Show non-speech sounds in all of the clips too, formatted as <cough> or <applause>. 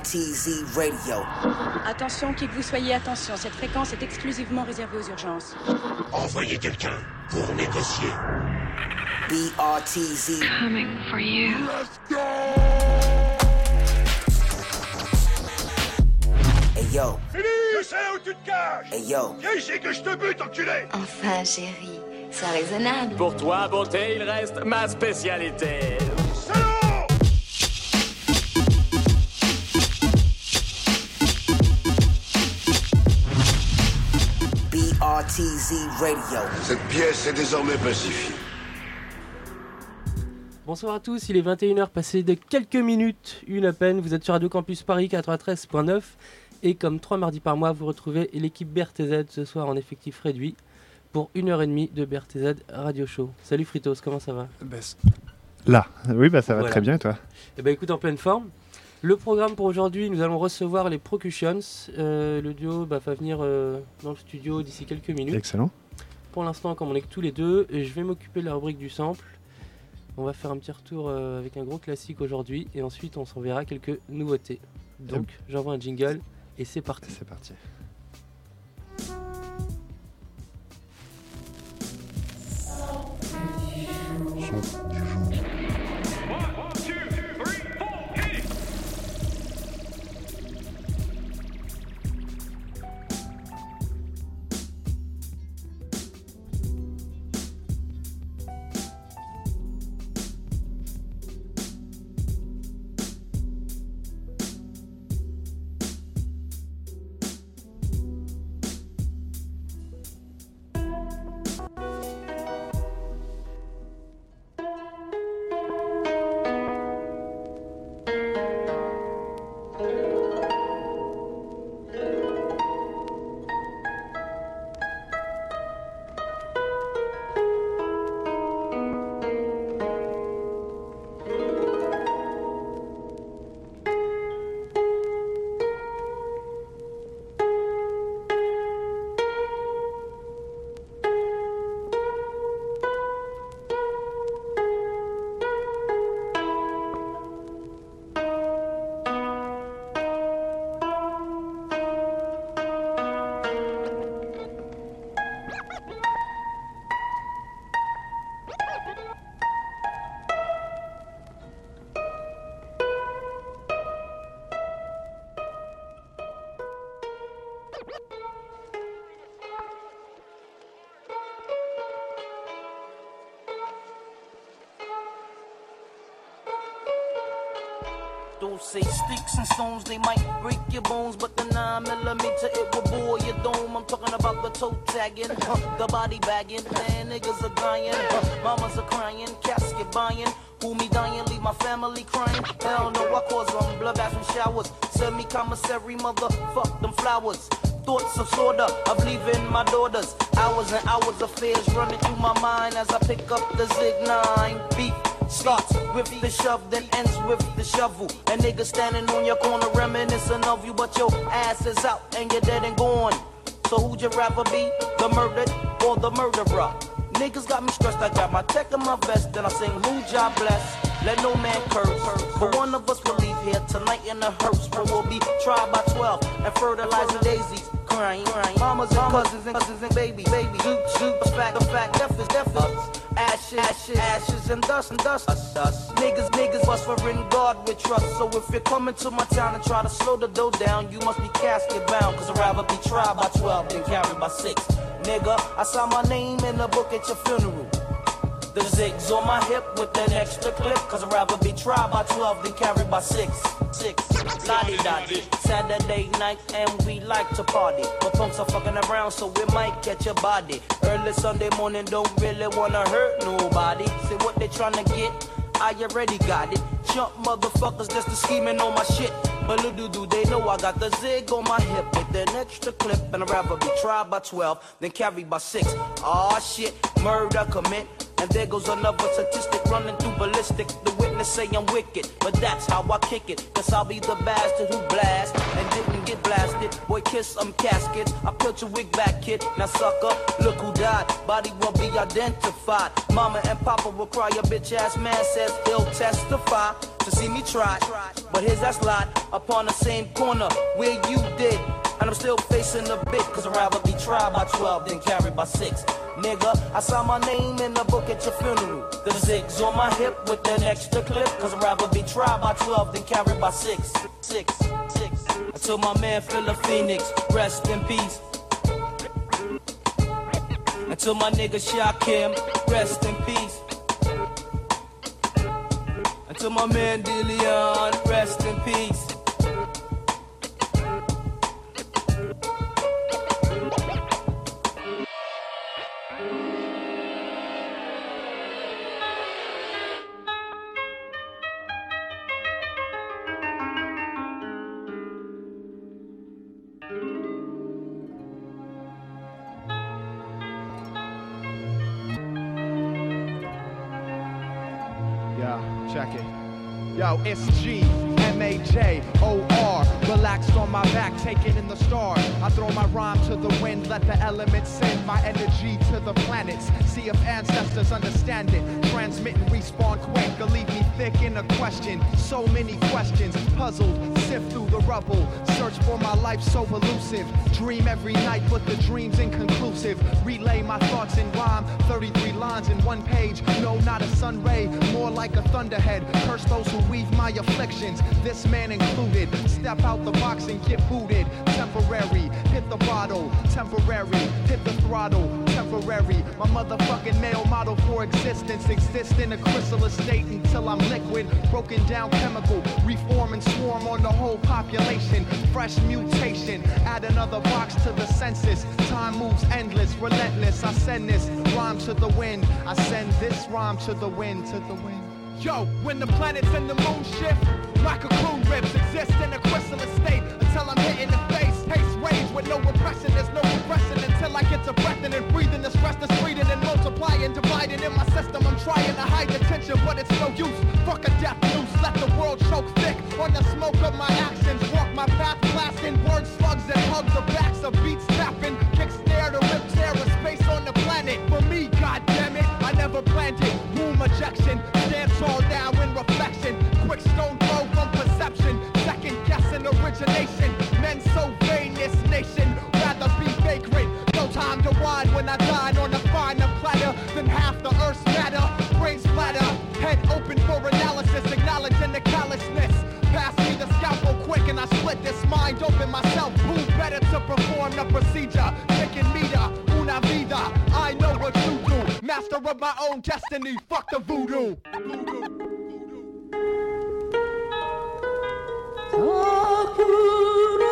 BRTZ Radio. Attention, qui que vous soyez, attention, cette fréquence est exclusivement réservée aux urgences. Envoyez quelqu'un pour négocier. BRTZ. Coming for you. Hey yo, Je sais où tu te caches hey yo. Viens ici que je te bute, enculé Enfin, chérie, c'est raisonnable. Pour toi, beauté, il reste ma spécialité. Radio. Cette pièce est désormais pacifiée. Bonsoir à tous, il est 21h passé de quelques minutes, une à peine. Vous êtes sur Radio Campus Paris 93.9 et comme trois mardis par mois, vous retrouvez l'équipe BRTZ ce soir en effectif réduit pour une heure et demie de BRTZ Radio Show. Salut Fritos, comment ça va? Là, oui, bah ça va Voilà. très bien, et toi? Eh ben écoute, en pleine forme. Le programme pour aujourd'hui, nous allons recevoir les Procutions. Euh, le duo bah, va venir euh, dans le studio d'ici quelques minutes. Excellent. Pour l'instant, comme on est que tous les deux, je vais m'occuper de la rubrique du sample. On va faire un petit retour euh, avec un gros classique aujourd'hui, et ensuite on s'en verra quelques nouveautés. Donc j'envoie un jingle, et c'est parti. C'est parti. Don't say sticks and stones, they might break your bones, but the 9 millimeter it will bore your dome. I'm talking about the toe tagging, the body bagging, man, niggas are dying, mamas are crying, casket buying. Who me dying, leave my family crying. Hell no, I cause them blood baths and showers. Send me commissary, motherfuck them flowers. Thoughts of sorta of leaving my daughters. Hours and hours of fears running through my mind as I pick up the Zig 9. Beef starts with the shove, then ends with the shovel. A nigga standing on your corner reminiscing of you, but your ass is out and you're dead and gone. So who'd you rather be, the murdered or the murderer? Niggas got me stressed, I got my tech in my vest, then I sing who job bless. Let no man curse, but one of us will leave here tonight in a hearse, where we'll be tried by 12 and fertilizing daisies. Crying, crying. Mamas and cousins and cousins and baby. Zoot, zoot. The fact, the fact, death is death is. Ashes, ashes, ashes and dust and dust. Us, us. Niggas, niggas must for in God with trust. So if you're coming to my town and try to slow the dough down, you must be casket bound. Cause I'd rather be tried by 12 than carried by 6. Nigga, I saw my name in the book at your funeral. The zigs on my hip with an extra clip. Cause I'd rather be tried by 12 than carried by 6. 6. Lottie. Saturday night and we like to party. But punks are fucking around so we might catch a body. Early Sunday morning don't really wanna hurt nobody. See what they tryna get? I already got it. Jump motherfuckers just to scheming on my shit. But little do they know I got the zig on my hip with an extra clip. And I'd rather be tried by 12 than carried by 6. Aw shit, murder commit. And there goes another statistic running through ballistic. The witness say I'm wicked, but that's how I kick it. Guess I'll be the bastard who blast and didn't get blasted. Boy, kiss some casket. I peeled your wig back, kid. Now sucker, look who died. Body won't be identified. Mama and Papa will cry. Your bitch ass man says he'll testify. To see me try. But here's that slot upon the same corner where you did. And I'm still facing the bit, cause I'd rather be tried by 12 than carried by 6. Nigga, I saw my name in the book at your funeral. The zigs on my hip with an extra clip, cause I'd rather be tried by 12 than carried by 6. 6, 6. Until my man Philip Phoenix, rest in peace. Until my nigga Shakim, rest in peace. Until my man Dillion, rest in peace. Yo, it's G, M A J, O R. Relaxed on my back, taking in the stars. I throw my rhyme to the wind, let the elements send my energy to the planets. See if ancestors understand it. Transmit and respawn quick, or leave me thick in a question. So many questions, puzzled, sift through the rubble. Search for my life so elusive. Dream every night, but the dream's inconclusive. Relay my thoughts in rhyme, 33 lines in one page. No, not a sun ray, more like a thunderhead. Curse those who weave my afflictions, this man included. Step out the box and get booted. Temporary, hit the bottle. Temporary, hit the throttle. Temporary, my motherfucking male model for existence. Exist in a chrysalis state until I'm liquid. Broken down chemical, reform and swarm on the whole population. Fresh mutation, add another box to the census. Time moves endless, relentless. I send this rhyme to the wind. I send this rhyme to the wind, to the wind. Yo, when the planets and the moon shift, my cocoon ribs exist in a chrysalis state until I'm hitting the face. With no repression, there's no repression until I get to breathing and breathing the stress that's breathing and multiplying, dividing in my system. I'm trying to hide the tension, but it's no use. Fuck a death noose, let the world choke thick on the smoke of my actions. Walk my path, blasting words, slugs, and hugs the backs of beats tapping. Kick stare to rip tear of space on the planet. For me, goddammit, I never planned it. Womb ejection, stand tall now in reflection. Quick stone throw from perception, second guessing origination. When I dine on a finer platter than half the earth's matter. Brain splatter, head open for analysis, acknowledging the callousness. Pass me the scalpel quick and I split this mind open myself. Who better to perform the procedure? Taking meter, una vida. I know what you do. Master of my own destiny. Fuck the voodoo. Answer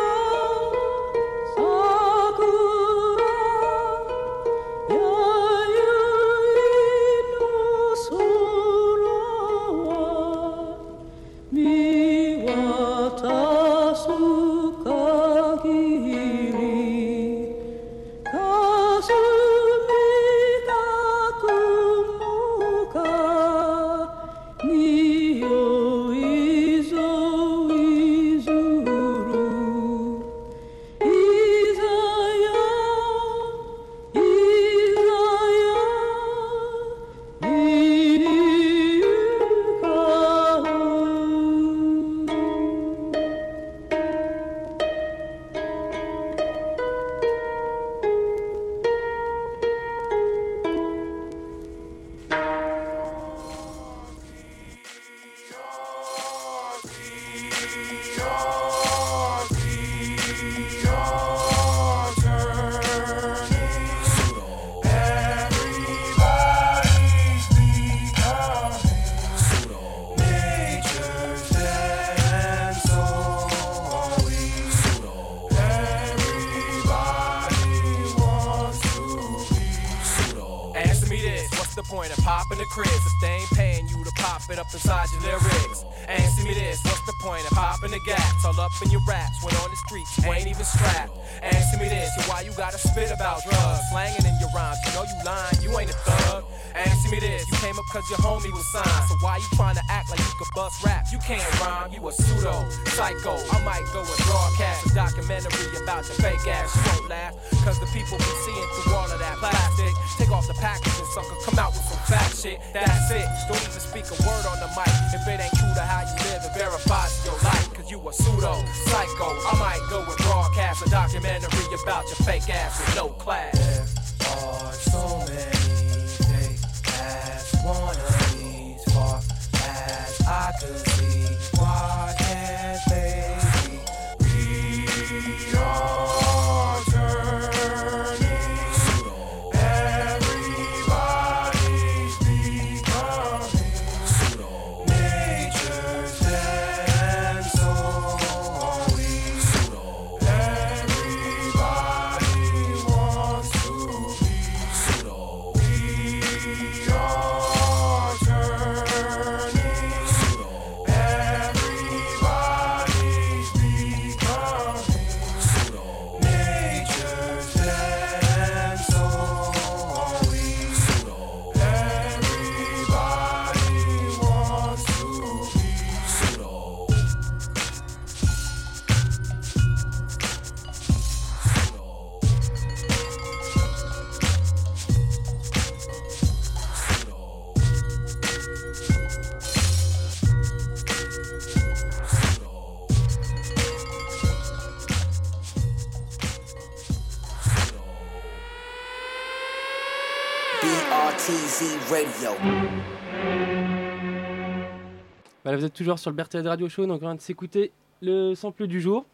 Voilà, vous êtes toujours sur le Bertheled Radio Show, donc on vient de s'écouter le sample du jour.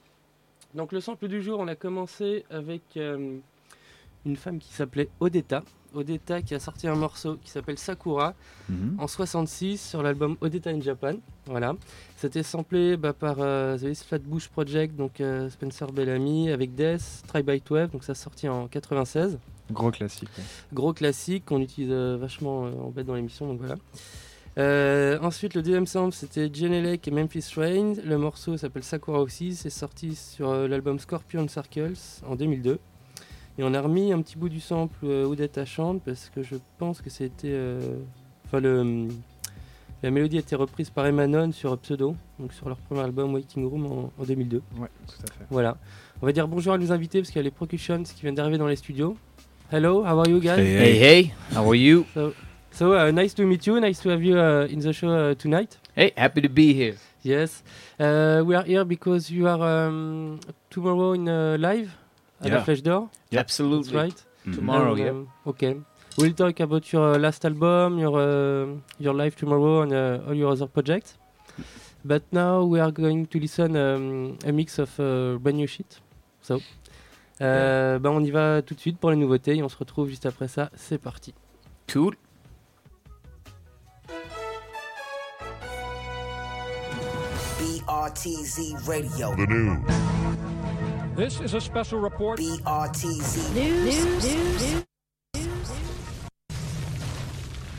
Donc le sample du jour, on a commencé avec euh, une femme qui s'appelait Odetta. Odetta qui a sorti un morceau qui s'appelle Sakura Mhm. en 66 sur l'album Odetta in Japan. Voilà. C'était samplé bah, par euh, The Flatbush Project, donc euh, Spencer Bellamy avec Death, Try by 12, donc ça sorti en 96. Gros classique. Gros classique qu'on utilise euh, vachement euh, en bête dans l'émission, donc voilà. Ensuite, le deuxième sample, c'était Genelec et Memphis Rain. Le morceau s'appelle Sakura aussi. C'est sorti sur l'album Scorpion Circles en 2002. Et on a remis un petit bout du sample euh, Odetta chante parce que je pense que c'était. euh, Enfin, le. La mélodie a été reprise par Emanon sur Pseudo, donc sur leur premier album Waiting Room en, en 2002. Ouais, tout à fait. Voilà. On va dire bonjour à nos invités parce qu'il y a les Percussions qui viennent d'arriver dans les studios. Hello, how are you guys? Hey, Hey, hey, how are you? So uh, nice to meet you. Nice to have you uh, in the show uh, tonight. Hey, happy to be here. Yes, uh, we are here because you are um, tomorrow in uh, live? At Yeah. the Flash Door. Absolutely. That's right. Mhm. Tomorrow, And, yeah. okay. We'll talk about your uh, last album, your uh, your live tomorrow, and uh, all your other projects. But now we are going to listen um, a mix of uh, brand new shit. So, euh, bah, on y va tout de suite pour les nouveautés et on se retrouve juste après ça. C'est parti. Cool. BRTZ Radio. The news. This is a special report. BRTZ News.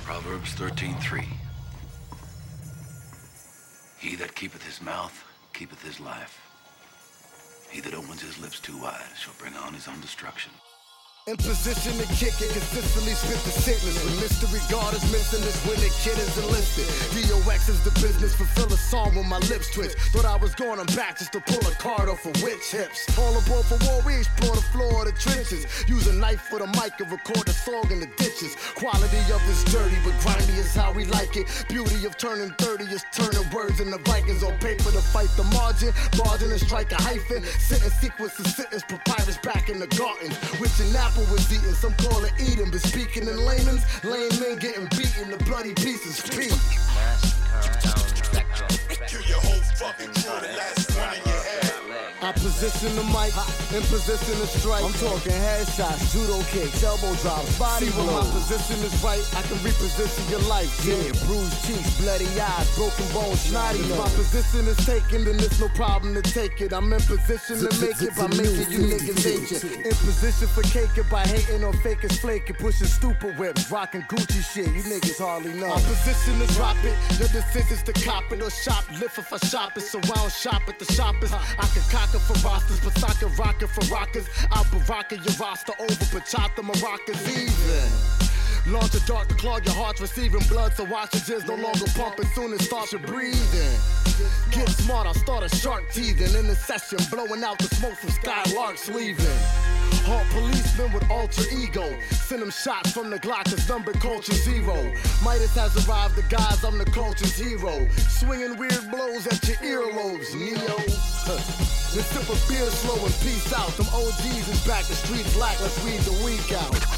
Proverbs 13:3 He that keepeth his mouth keepeth his life. He that opens his lips too wide shall bring on his own destruction. In position to kick it, consistently spit the sentence. When mystery God is missing is when the kid is enlisted. DOX is the business, fulfill a song when my lips twitch. Thought I was going on back just to pull a card off of witch hips. All aboard for war, we explore the floor of the trenches. Use a knife for the mic and record the song in the ditches. Quality of it's dirty, but grimy is how we like it. Beauty of turning 30 is turning words in the Vikings on paper to fight the margin. Margin and strike a hyphen. Sentence sequence of sentence, papyrus back in the garden. Which an apple was eating, some call it eating. But speaking in layman's, lame men getting beaten to bloody pieces. Peace. Kill your whole fucking crew, the last I position the mic, in position to strike. I'm talking headshots, judo kicks, elbow drops, body See, when my position is right, I can reposition your life. Yeah, bruised cheeks, bloody eyes, broken bones, snotty nose. My position is taken, then it's no problem to take it. I'm in position to make it by making you niggas ancient. In position for cake it by hating or faking flaking, pushing stupid whips, rocking Gucci shit. You niggas hardly know. My position is drop it, your decisions to cop it or shop. Lift if I shop it, surround shop at the shoppers. I can cock it for rosters, but I can rock it for rockers. I'll baraka your roster over Bachata Maracas even. Launch a dart to clog your heart, receiving blood, so oxygen's no longer pumping. Soon it starts your breathing. Get smart, I'll start a shark teething in the session, blowing out the smoke from Skylarks leaving. Halt policemen with alter ego. Send them shots from the Glock, cause number culture zero. MidaZ has arrived, the guys, I'm the culture's hero. Swinging weird blows at your earlobes, Neo. <laughs> Then sip a beer slow and peace out. Some OGs is back, the streets black, let's read the week out.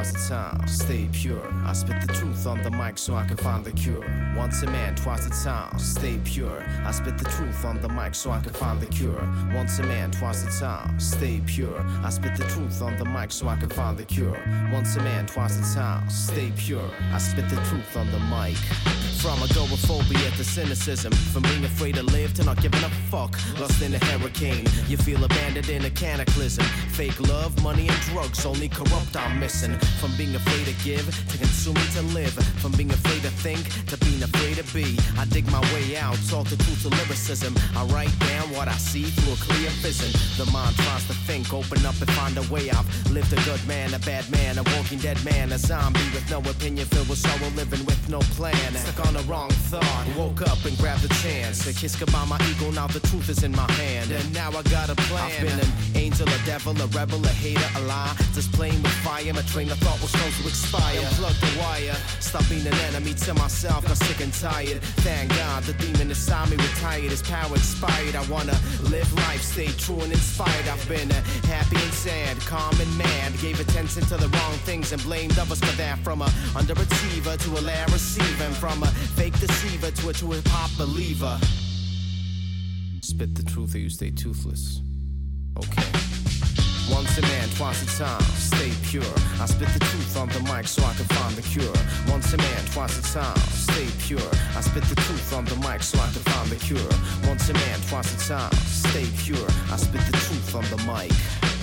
Twice a time, stay pure. I spit the truth on the mic so I can find the cure. Once a man, twice a time, stay pure. I spit the truth on the mic so I can find the cure. Once a man, twice a time, stay pure. I spit the truth on the mic so I can find the cure. Once a man, twice a time, stay pure. I spit the truth on the mic. From agoraphobia to cynicism, from being afraid to live to not giving a fuck. Lost in a hurricane, you feel abandoned in a cataclysm. Fake love, money, and drugs, only corrupt I'm missing. From being afraid to give to consuming to live. From being afraid to think to being afraid to be. I dig my way out, talk the truth to lyricism. I write down what I see through a clear vision. The mind tries to think, open up and find a way out. Lived a good man, a bad man, a walking dead man, a zombie with no opinion, filled with sorrow, living with no plan. Stuck on the wrong thought, woke up and grabbed the chance. A kiss goodbye my ego, now the truth is in my hand. And now I got a plan. I've been an angel, a devil, a rebel, a hater, a lie. Just playing with fire, my train of thought was supposed to expire. Unplug the wire, stop being an enemy to myself, got sick and tired. Thank God the demon inside me retired, his power expired. I wanna live life, stay true and inspired. I've been uh, happy and sad, calm and mad. Gave attention to the wrong things and blamed others for that. From a underachiever to a loud receiver, and from a fake deceiver to a true hip hop believer. Spit the truth or you stay toothless. Okay. Once a man, twice a time, stay pure. I spit the truth on the mic so I can find the cure. Once a man, twice a time, stay pure. I spit the truth on the mic so I can find the cure. Once a man, twice a time, stay pure. I spit the truth on the mic.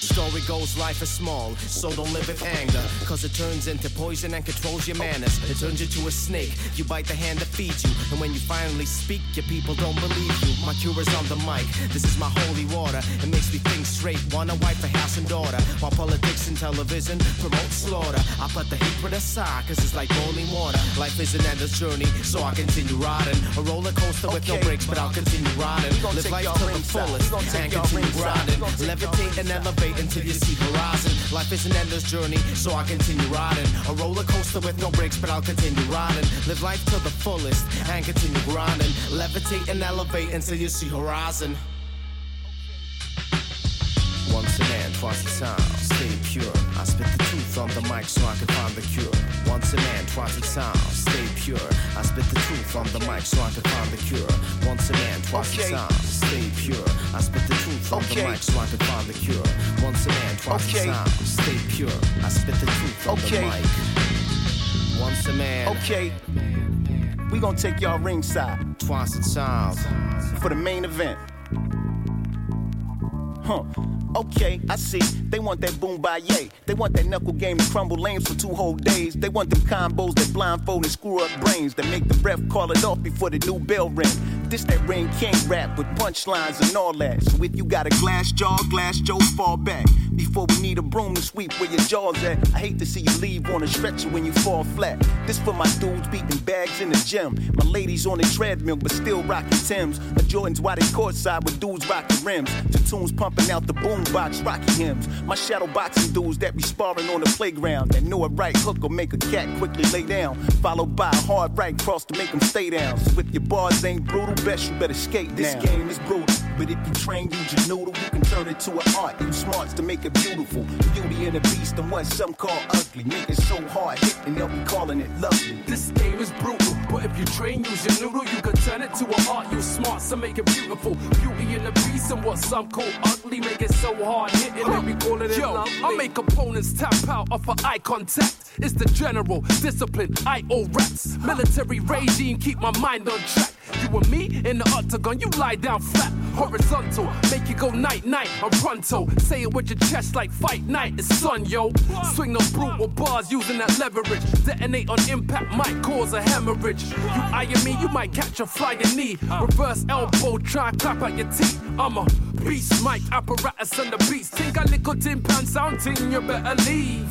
Story goes, life is small, so don't live in anger. Cause it turns into poison and controls your manners. It turns you to a snake, you bite the hand that feeds you. And when you finally speak, your people don't believe you. My cure is on the mic, this is my holy water. It makes me think straight, wanna wife a house and daughter. While politics and television promote slaughter. I put the hatred aside, cause it's like boiling water. Life is an endless journey, so I continue riding. A roller coaster with no brakes, but I'll continue riding. Live life to the fullest We gon' take and continue riding. Levitate and elevate until you see horizon. Life is an endless journey, so I continue riding. A roller coaster with no brakes, but I'll continue riding. Live life to the fullest and continue grinding. Levitate and elevate until you see horizon. Once a man, twice a time, stay pure. I spit the truth on the mic so I can find the cure. Once a man, twice a time, stay pure. I spit the truth on the mic so I can find the cure. Once a man, twice Okay. a time, stay pure. I spit the truth on Okay. the mic so I can find the cure. Once a man, twice Okay. a time, stay pure. I spit the truth on Okay. the mic. Once a man, Okay. We gonna take y'all ringside. Twice a time. For the main event. Huh. Okay, I see. They want that boom by yay. They want that knuckle game to crumble lanes for two whole days. They want them combos that blindfold and screw up brains that make the ref call it off before the new bell ring. This that Ring King rap with punchlines and all that. So if you got a glass jaw, glass Joe, fall back. Before we need a broom to sweep where your jaws at. I hate to see you leave on a stretcher when you fall flat. This for my dudes beating bags in the gym. My ladies on the treadmill, but still rocking Tims. A Jordan's why they courtside with dudes rocking rims. The tunes pumping out the boombox, rocky hymns. My shadow boxing dudes that be sparring on the playground. That know a right hook will make a cat quickly lay down. Followed by a hard right cross to make them stay down. So if your bars ain't brutal, best you better skate This now. game is brutal. But if you train, use your noodle, you can turn it to an art. Use smarts to make it beautiful. Beauty and the beast and what some call ugly. Make it so hard hit and they'll be calling it lovely. This game is brutal, but if you train, use your noodle, you can turn it to an art. Use smarts to make it beautiful. Beauty and the beast and what some call ugly. Make it so hard hitting, they be calling it Yo, lovely. I make opponents tap out off of eye contact. It's the general discipline, I owe reps. Military regime, keep my mind on track. You and me in the octagon, you lie down flat, horizontal, make you go night night. I'm pronto, say it with your chest like fight night. It's sun, yo. Swing those brutal bars using that leverage. Detonate on impact might cause a hemorrhage. You eyeing me, you might catch a flying knee. Reverse elbow, try and clap out your teeth. I'm a beast, mic apparatus on the beast. Think I little tin pan sound team, you better leave.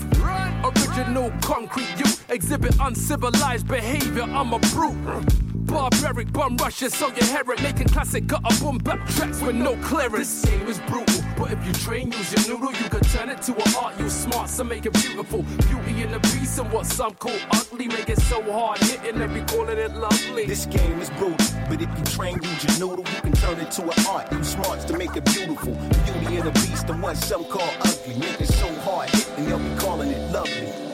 Original concrete, you exhibit uncivilized behavior. I'm a brute. Barbaric bum rushes, so you hear it. Making classic gutter boom back tracks with no clearance. This game is brutal, but if you train, use your noodle, you can turn it to an art. Use smarts to make it beautiful. Beauty in the beast and what some call ugly. Make it so hard hitting, and be calling it lovely. This game is brutal, but if you train, use your noodle, you can turn it to an art. Use smarts to make it beautiful. Beauty and the beast and what some call ugly. Make it so hard hitting, they'll be calling it lovely.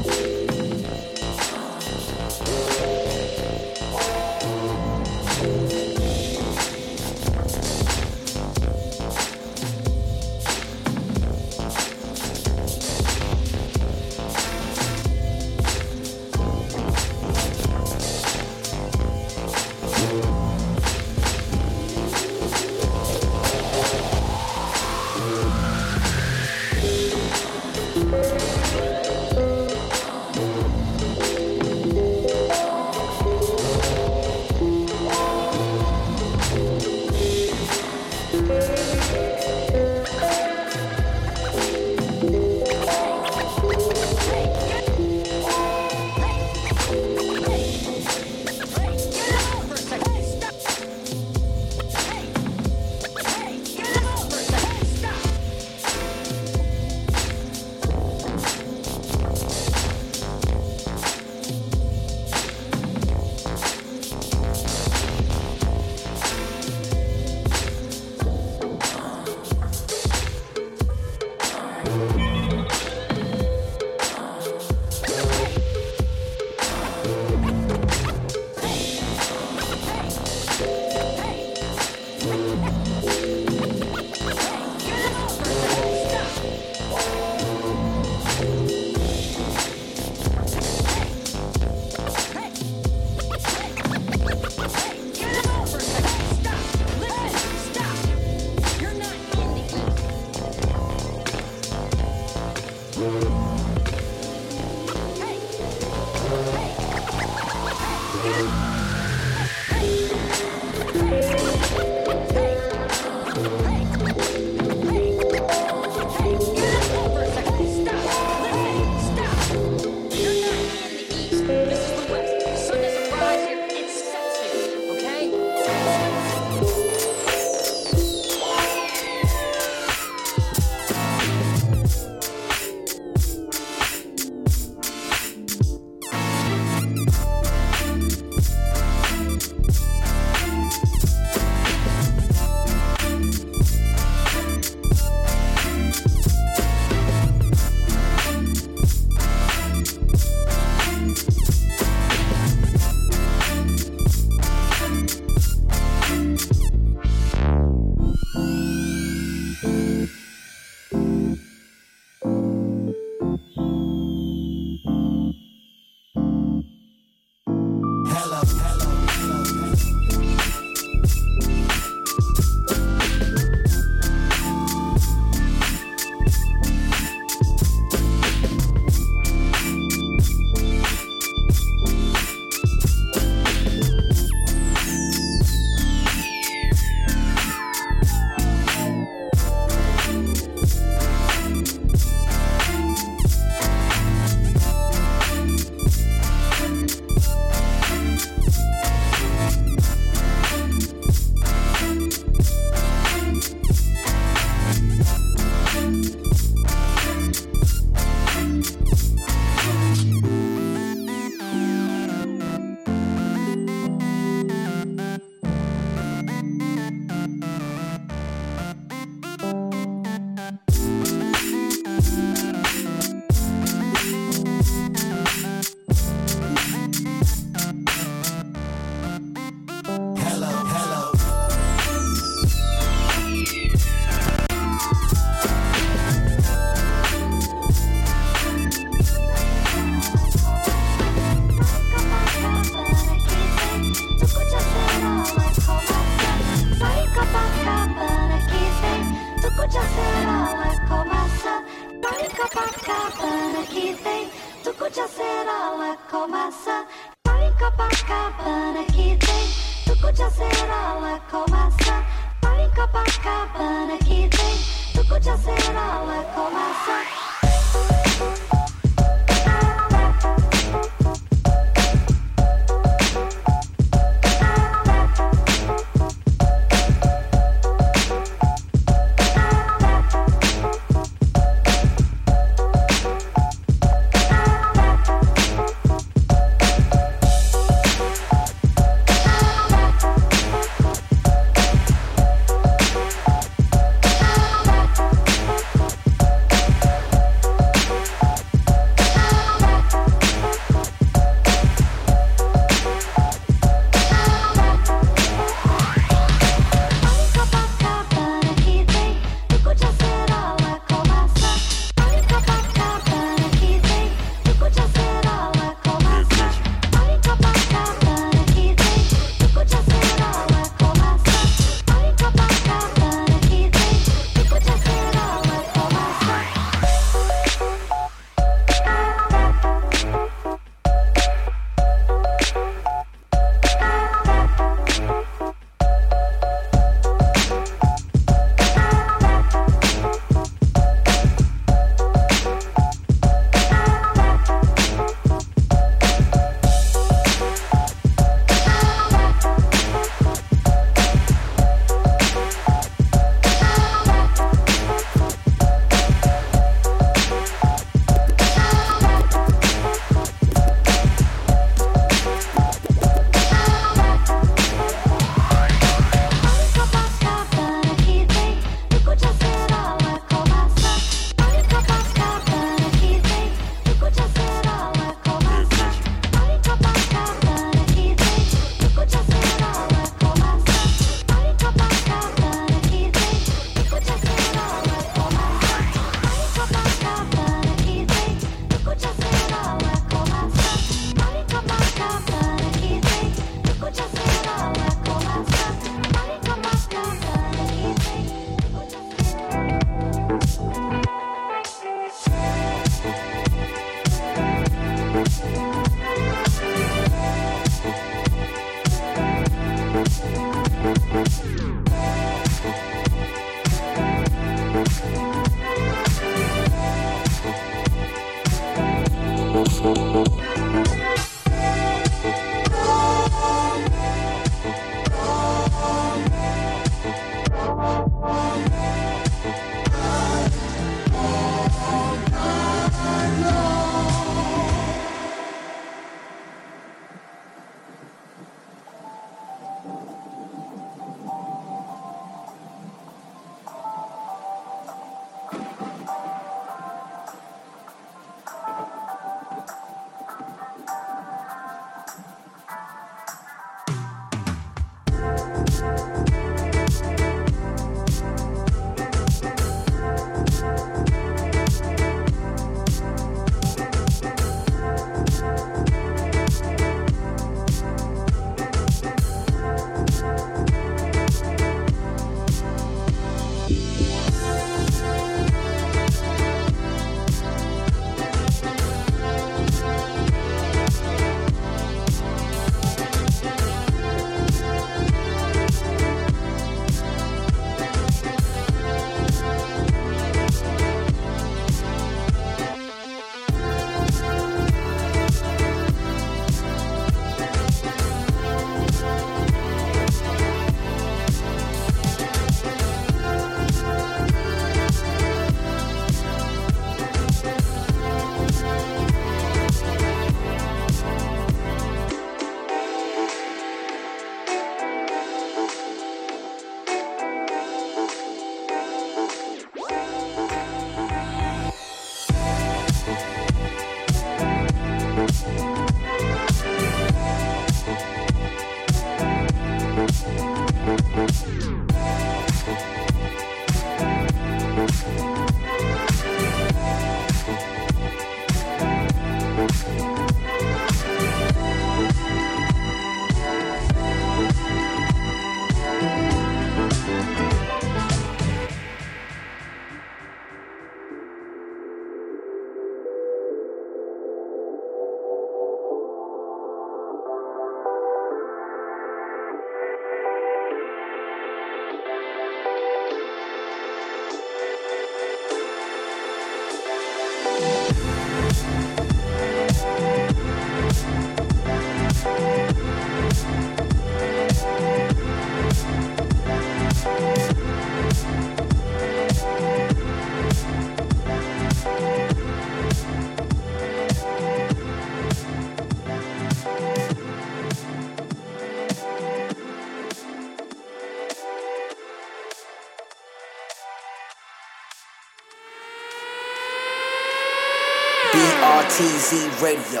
Radio.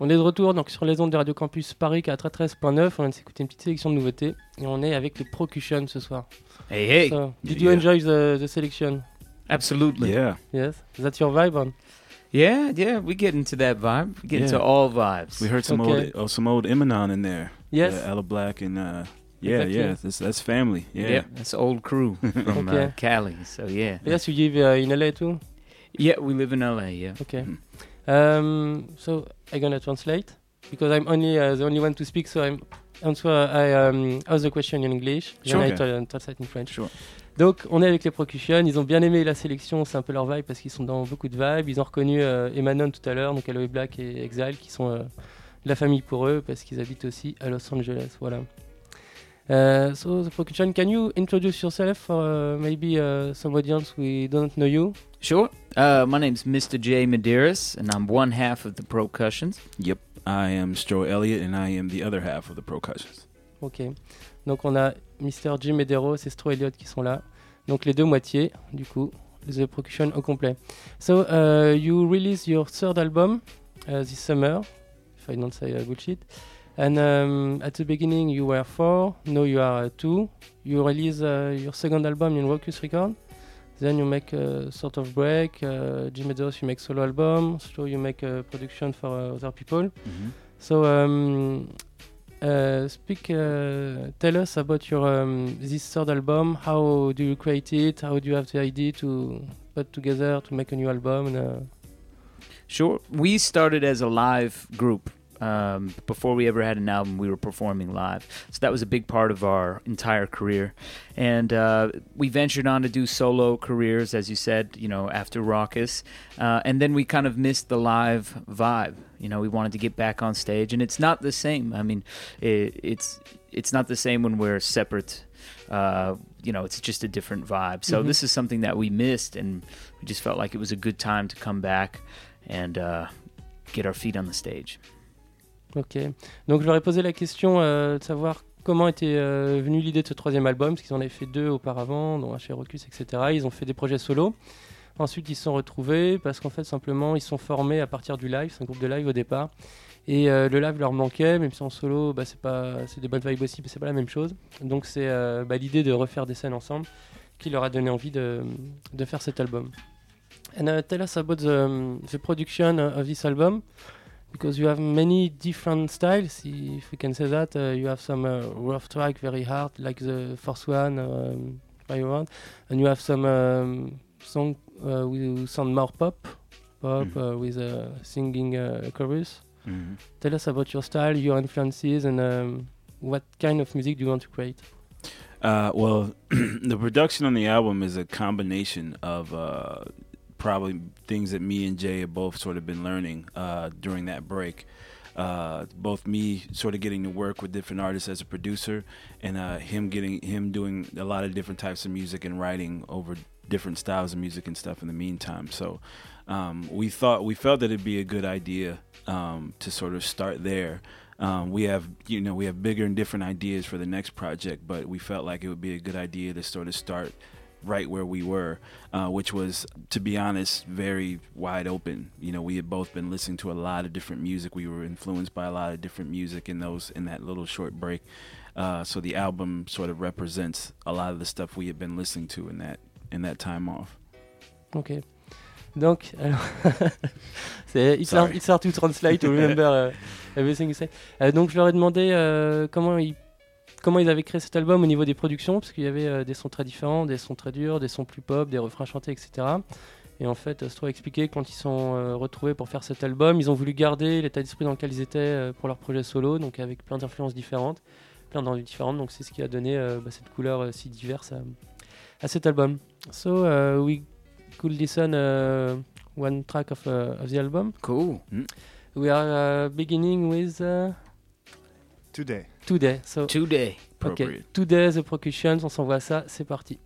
On est de retour donc sur les ondes de Radio Campus Paris 413.9. On vient de s'écouter une petite sélection de nouveautés et on est avec les Procution ce soir. Hey, hey. So, did Yeah. you enjoy the, the selection? Absolutely. Yeah. Yes. That's your vibe on? Yeah, yeah, we get into that vibe. We get into Yeah. all vibes. We heard some Okay. old, oh, some old Eminem in there. Yes. Uh, Ella Black and uh, yeah, Exactly. yeah, that's, that's family. Yeah, Yeah, that's old crew <laughs> from Okay. uh, Cali. So yeah. Yes, you live uh, in LA too? Yeah, we live in LA. Yeah. Okay. Um, so I'm gonna translate because I'm only uh, the only one to speak. So I'm answer. I um, ask the question in English. Sure. I Okay. tra- translate in French. Sure. Donc on est avec les Procution. Ils ont bien aimé la sélection. C'est un peu leur vibe parce qu'ils sont dans beaucoup de vibes. Ils ont reconnu euh, Emanon tout à l'heure, donc Aloe Black et Exile, qui sont euh, de la famille pour eux parce qu'ils habitent aussi à Los Angeles. Voilà. Uh, so the Procution, can you introduce yourself for uh, maybe uh, some audience we don't know you? Sure. Uh, my name's Mr. J Medeiros, and I'm one half of the Procussions. Yep. I am Stro Elliott, and I am the other half of the Procussions. Ok. Donc on a Mr. J. Medeiros et Stro Elliott qui sont là. Donc les deux moitiés, du coup, The Procussions au complet. So uh, you release your third album uh, this summer, if I don't say uh, bullshit. And um, at the beginning you were four, now you are uh, two. You release uh, your second album in Rawkus Record. Then you make a sort of break. Uh, Jim Medeiros, you make solo album. So you make a production for uh, other people. So um, uh, speak, uh, tell us about your um, this third album. How do you create it? How do you have the idea to put together to make a new album? And, uh, Sure. We started as a live group. Um, before we ever had an album, we were performing live. So that was a big part of our entire career. And uh, we ventured on to do solo careers, as you said, you know, after Rawkus. Uh, and then we kind of missed the live vibe. You know, we wanted to get back on stage, and it's not the same. I mean, it, it's it's not the same when we're separate. Uh, you know, it's just a different vibe. So Mhm. this is something that we missed, and we just felt like it was a good time to come back and uh, get our feet on the stage. Ok. Donc je leur ai posé la question euh, de savoir comment était euh, venue l'idée de ce troisième album, parce qu'ils en avaient fait deux auparavant, dont chez Rocus, etc. Ils ont fait des projets solo. Ensuite, ils se sont retrouvés parce qu'en fait, simplement, ils sont formés à partir du live. C'est un groupe de live au départ. Et euh, le live leur manquait, même si en solo, bah, c'est pas, c'est des bonnes vibes aussi, mais c'est pas la même chose. Donc c'est bah, l'idée de refaire des scènes ensemble qui leur a donné envie de, faire cet album. And uh, tell us about the, the production of this album. Because you have many different styles, if we can say that. Uh, you have some uh, rough track, very hard, like the first one, um, by one, and you have some um, song uh, with sound more pop, pop uh, with a singing uh, chorus. Mhm. Tell us about your style, your influences, and um, what kind of music do you want to create? Uh, well, <clears throat> the production on the album is a combination of uh, probably things that me and Jay have both sort of been learning uh, during that break. Uh, both me sort of getting to work with different artists as a producer, and uh, him getting him doing a lot of different types of music and writing over different styles of music and stuff in the meantime. So um, we thought we felt that it'd be a good idea um, to sort of start there. Um, we have you know we have bigger and different ideas for the next project, but we felt like it would be a good idea to sort of start right where we were, uh, which was, to be honest, very wide open. You know, we had both been listening to a lot of different music. We were influenced by a lot of different music in those in that little short break. Uh, so the album sort of represents a lot of the stuff we had been listening to in that in that time off. Ok. Donc, alors, <laughs> c'est it's hard, it's hard to translate to remember <laughs> uh, everything you say. Euh, donc, je leur ai demandé euh, comment ils comment ils avaient créé cet album au niveau des productions, parce qu'il y avait euh, des sons très différents, des sons très durs, des sons plus pop, des refrains chantés, etc. Et en fait, Astro a expliqué que quand ils sont euh, retrouvés pour faire cet album, ils ont voulu garder l'état d'esprit dans lequel ils étaient euh, pour leur projet solo, donc avec plein d'influences différentes, plein d'envies différentes. Donc c'est ce qui a donné euh, bah, cette couleur euh, si diverse à, à cet album. So uh, we could listen uh, one track of, uh, of the album. Cool. We are uh, beginning with uh, Today. Today. So Today. Today the Percussions. On s'envoie ça. C'est parti.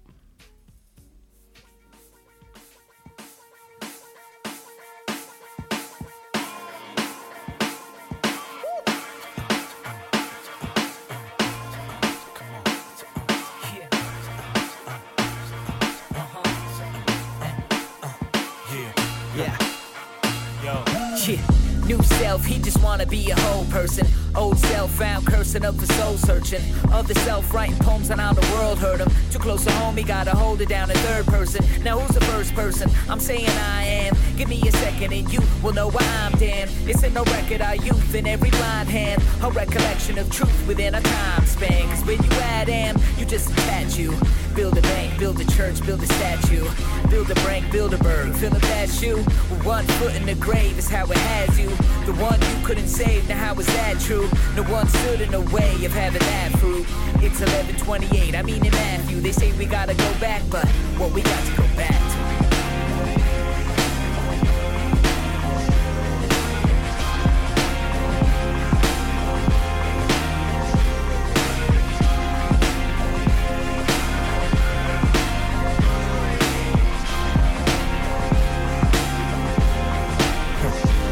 Searching. Other self writing poems on how the world hurt him. Too close to home, he gotta hold it down in third person. Now who's the first person? I'm saying I am. Give me a second and you will know why I'm damned. It's in no record, our youth in every blind hand. A recollection of truth within a time span. Cause where you at, am, you just attach you. Build a bank, build a church, build a statue. Build a bank, build a bird. Feel a that's you. With one foot in the grave is how it has you. The one you couldn't save, now how is that true? No one stood in the way of having that fruit. It's 1128, I mean in Matthew. They say we gotta go back, but what we got to go back to.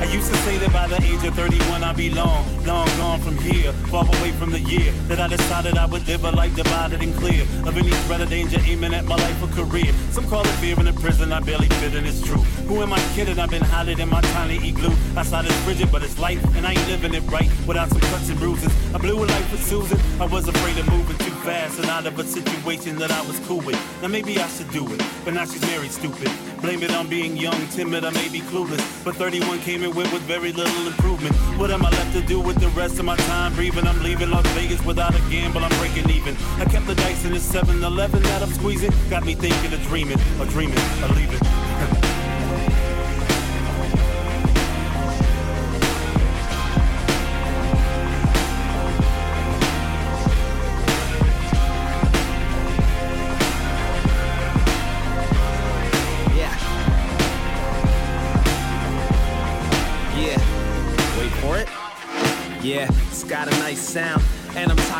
I used to say that by the age of 31 I'd be long, gone from here, far away from the year that I decided I would live a life divided and clear of any threat or danger aiming at my life or career. Some call it fear in a prison, I barely fit and it's true. Who am I kidding? I've been hiding in my tiny igloo. Outside is frigid, but it's life, and I ain't living it right without some cuts and bruises. I blew a life with Susan. I was afraid of moving too fast and out of a situation that I was cool with. Now maybe I should do it, but now she's married, stupid. Blame it on being young, timid, I may be clueless. But 31 came and went with very little improvement. What am I left to do with the rest of my time breathing? I'm leaving Las Vegas without a gamble, I'm breaking even. I kept the dice in the 7 Eleven that I'm squeezing. Got me thinking of dreaming, or dreaming, or leaving. Nice sound.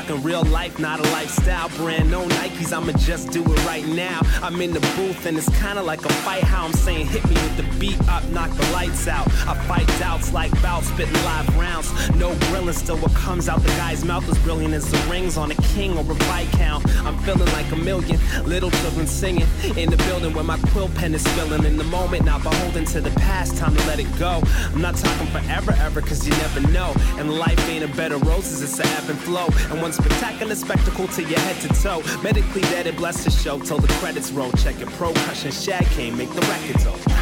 Talking real life, not a lifestyle brand. No Nikes, I'ma just do it right now. I'm in the booth and it's kinda like a fight. How I'm saying, hit me with the beat up, knock the lights out. I fight doubts like bouts, spitting live rounds. No grilling, still what comes out the guy's mouth is brilliant as the rings on a king or a viscount. I'm feeling like a million little children singing in the building where my quill pen is spilling. In the moment, not beholden to the past, time to let it go. I'm not talking forever, ever, cause you never know. And life ain't a bed of roses, it's a ebb and flow. And one spectacular spectacle to your head to toe. Medically vetted, bless the show till the credits roll. Check it, pro cushion, shag came, make the records old.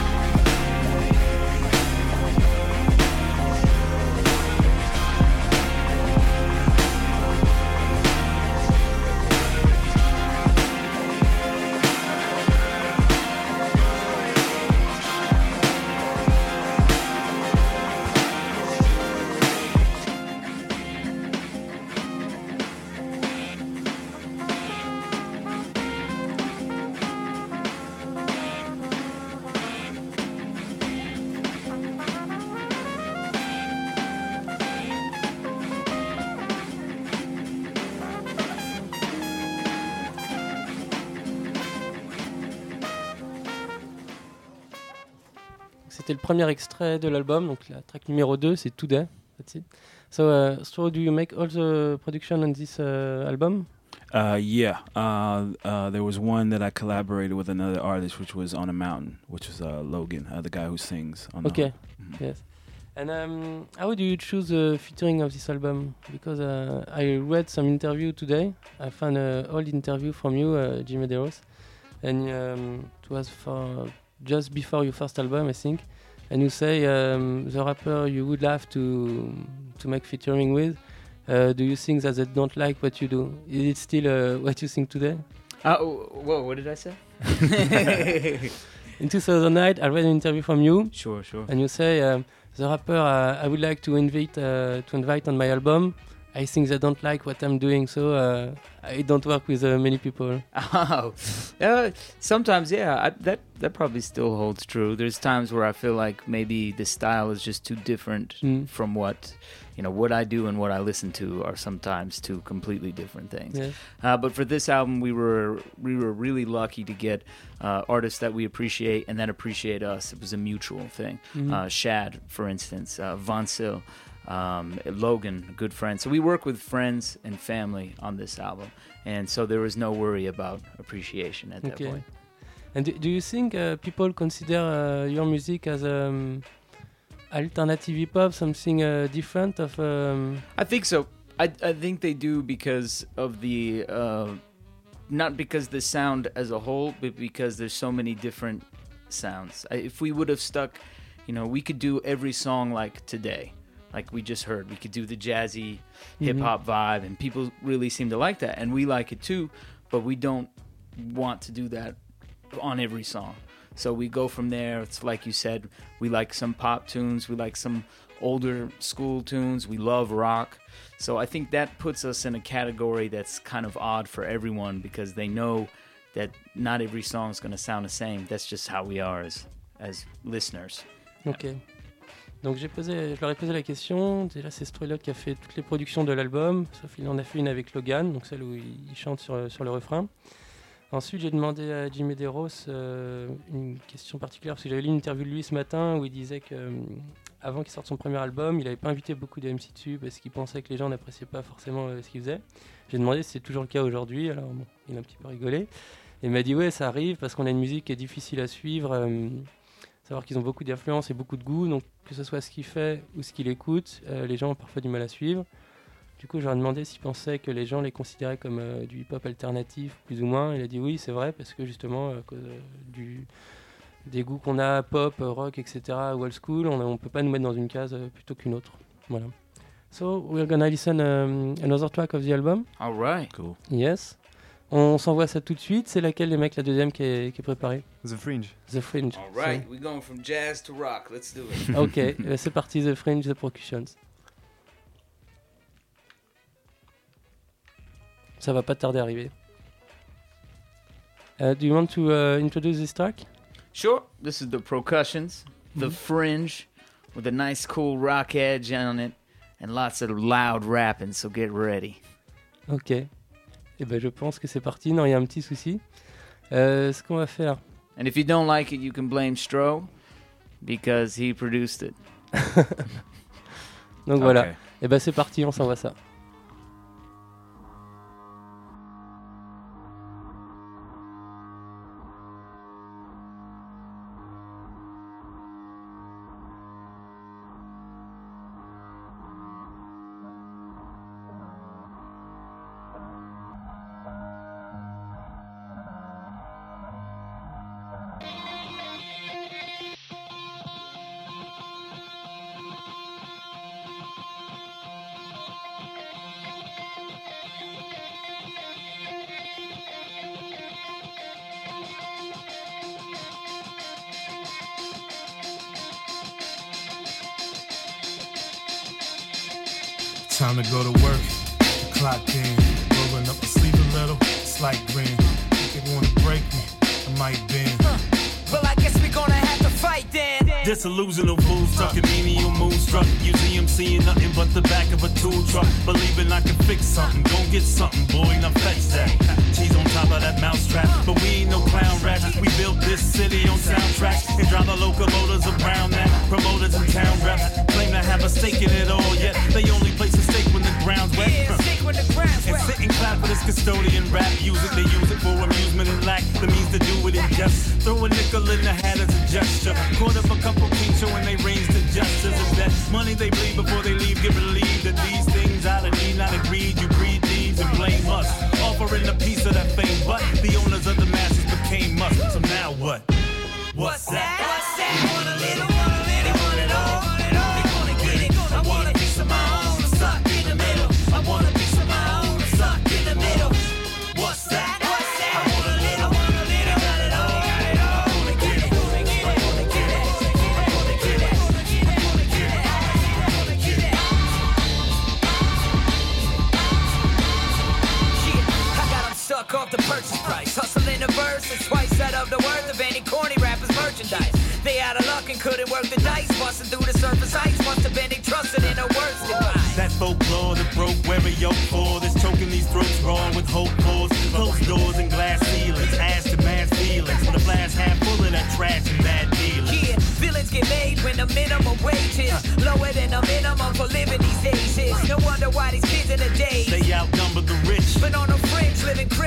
C'était le premier extrait de l'album, donc la track numéro 2, c'est Today. That's it. So, uh, so do you make all the production on this uh, album? Uh, yeah. Uh, uh, there was one that I collaborated with another artist, which was on a mountain, which was uh, Logan, uh, the guy who sings. On Okay. The, <laughs> Yes. And um, how do you choose the featuring of this album? Because uh, I read some interview today. I found an old interview from you, uh, Jimmy Deros, and um, it was for just before your first album, I think. And you say um, the rapper you would love to to make featuring with. Uh, do you think that they don't like what you do? Is it still uh, what you think today? Uh, whoa, what did I say? <laughs> In 2009, I read an interview from you. Sure, sure. And you say um, the rapper uh, I would like to invite uh, to invite on my album. I think they don't like what I'm doing, so uh, I don't work with uh, many people. <laughs> Oh, uh, sometimes, yeah, I, that that probably still holds true. There's times where I feel like maybe the style is just too different Mm. from what you know what I do and what I listen to are sometimes two completely different things. Yes. Uh, but for this album, we were we were really lucky to get uh, artists that we appreciate and that appreciate us. It was a mutual thing. Mhm. Uh, Shad, for instance, uh, Von Sil, um, Logan, a good friend. So we work with friends and family on this album, and so there was no worry about appreciation at that point. And do, do you think uh, people consider uh, your music as um, alternative hip hop, something uh, different of. Um, I think so. I I think they do because of the uh, not because the sound as a whole, but because there's so many different sounds. I, if we would have stuck, you know, we could do every song like today, like we just heard. We could do the jazzy mm-hmm. hip hop vibe, and people really seem to like that, and we like it too. But we don't want to do that on every song. So we go from there. It's like you said, we like some pop tunes, we like some older school tunes, we love rock. So I think that puts us in a category that's kind of odd for everyone because they know that not every song is going to sound the same. That's just how we are as as listeners. Ok. Donc j'ai posé, je leur ai posé la question. Déjà c'est Stroilot qui a fait toutes les productions de l'album, sauf il en a fait une avec Logan, donc celle où il chante sur, le refrain. Ensuite j'ai demandé à Jimmy Medeiros euh, une question particulière parce que j'avais lu une interview de lui ce matin où il disait que euh, avant qu'il sorte son premier album, il n'avait pas invité beaucoup de MC dessus parce qu'il pensait que les gens n'appréciaient pas forcément euh, ce qu'il faisait. J'ai demandé si c'est toujours le cas aujourd'hui, alors bon, il a un petit peu rigolé. Et il m'a dit ouais ça arrive parce qu'on a une musique qui est difficile à suivre. Savoir qu'ils ont beaucoup d'influence et beaucoup de goût, donc que ce soit ce qu'il fait ou ce qu'il écoute, euh, les gens ont parfois du mal à suivre. Du coup, ai demandé s'ils pensaient que les gens les considéraient comme euh, du hip-hop alternatif, plus ou moins. Il a dit oui, c'est vrai, parce que justement, à cause euh, du, des goûts qu'on a, pop, rock, etc., ou old school, on ne peut pas nous mettre dans une case euh, plutôt qu'une autre. Voilà. So, we're gonna listen um, another track of the album. All right. Cool. Yes. On s'envoie ça tout de suite. C'est laquelle, les mecs, la deuxième qui est, qui est préparée? The Fringe. The Fringe. All right, we're going from jazz to rock. Let's do it. <laughs> ok, euh, c'est parti, The Fringe, The Percussions. Ça va pas tarder à arriver. Uh, do you want to uh, introduce this track? Sure. This is the percussions, the fringe, with a nice cool rock edge on it, and lots of loud rapping. So get ready. Ok. Eh ben, je pense que c'est parti. Non, il y a un petit souci. Euh, ce qu'on va faire. And if you don't like it, you can blame Stro because he produced it. <laughs> Donc voilà. Ok. Et ben c'est parti, on s'envoie ça.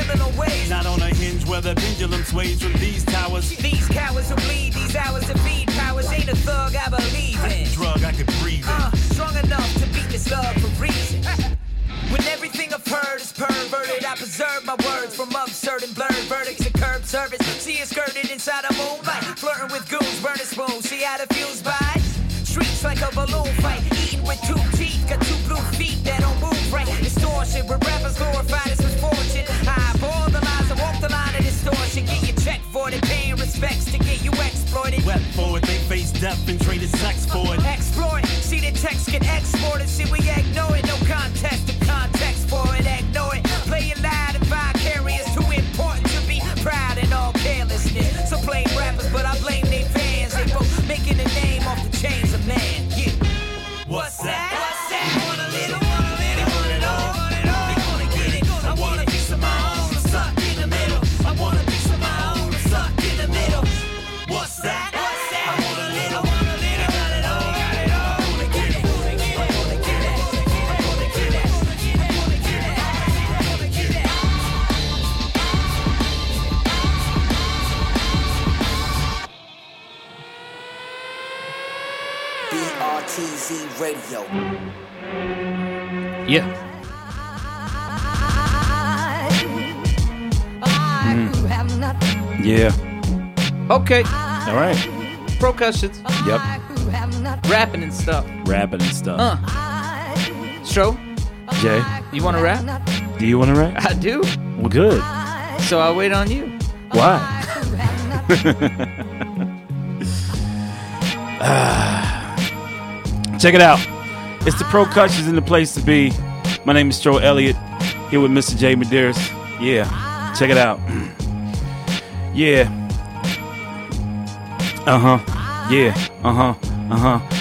Criminal ways. Not on a hinge where the pendulum sways from these towers. These cowards who bleed these hours to feed powers ain't a thug I believe in. Drug I could breathe in. Uh, strong enough to beat this love for reason. <laughs> When everything I've heard is perverted, I preserve my words from absurd and blurred verdicts and curb service. See it skirted inside a moonlight, flirting with goons, burning spoons. See how the fuse by? Streets like a balloon fight, eating with two teeth, got two blue feet that don't move right. Distortion, where rappers glorified as misfortune. I bore the lies, I walk the line of distortion. Get your check for it, paying respects to get you exploited. Wet for it, they face death and traded sex for it. Exploit, see the text get exported. See, we ignore it, no contest, Radio. Yeah. Yeah. Okay. All right. Procussions. Yep. Rapping and stuff. Rapping and stuff. Uh. Stro, Jay, you want to rap? do you want to rap? I do. Well, good. So I'll wait on you. Why? <laughs> <laughs> Ah. Check it out. It's the Pro Procussions in the place to be. My name is Joe Elliott, here with Mr. J. Medeiros. Yeah, check it out. <clears throat> Yeah. Uh huh. Yeah. Uh huh. Uh huh.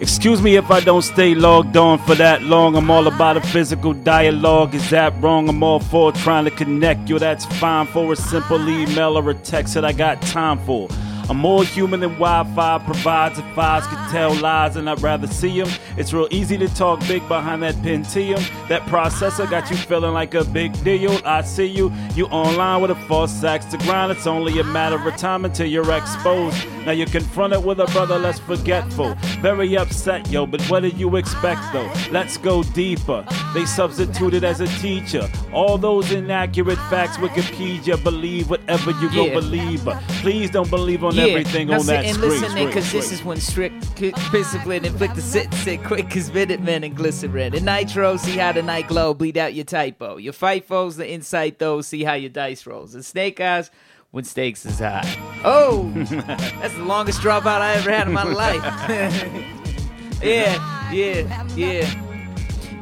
Excuse me if I don't stay logged on for that long. I'm all about a physical dialogue. Is that wrong? I'm all for trying to connect. you. that's fine for a simple email or a text that I got time for. I'm more human than Wi-Fi provides. If eyes could tell lies, and I'd rather see them. It's real easy to talk big behind that Pentium. That processor got you feeling like a big deal. I see you. You online with a false axe to grind. It's only a matter of time until you're exposed. Now you're confronted with a brother less forgetful. Very upset, yo. But what did you expect, though? Let's go deeper. They substituted as a teacher. All those inaccurate facts, Wikipedia. Believe whatever you go Yeah. believe. But please don't believe on everything now on that and screen. listen because this is when strict c- discipline inflict the sit sit quick as Minutemen and glycerin. And nitro, see how the night glow, bleed out your typo. Your fight foes, the insight though, see how your dice rolls. And snake eyes, when stakes is high. Oh, <laughs> that's the longest dropout I ever had in my life. <laughs> yeah, yeah, yeah.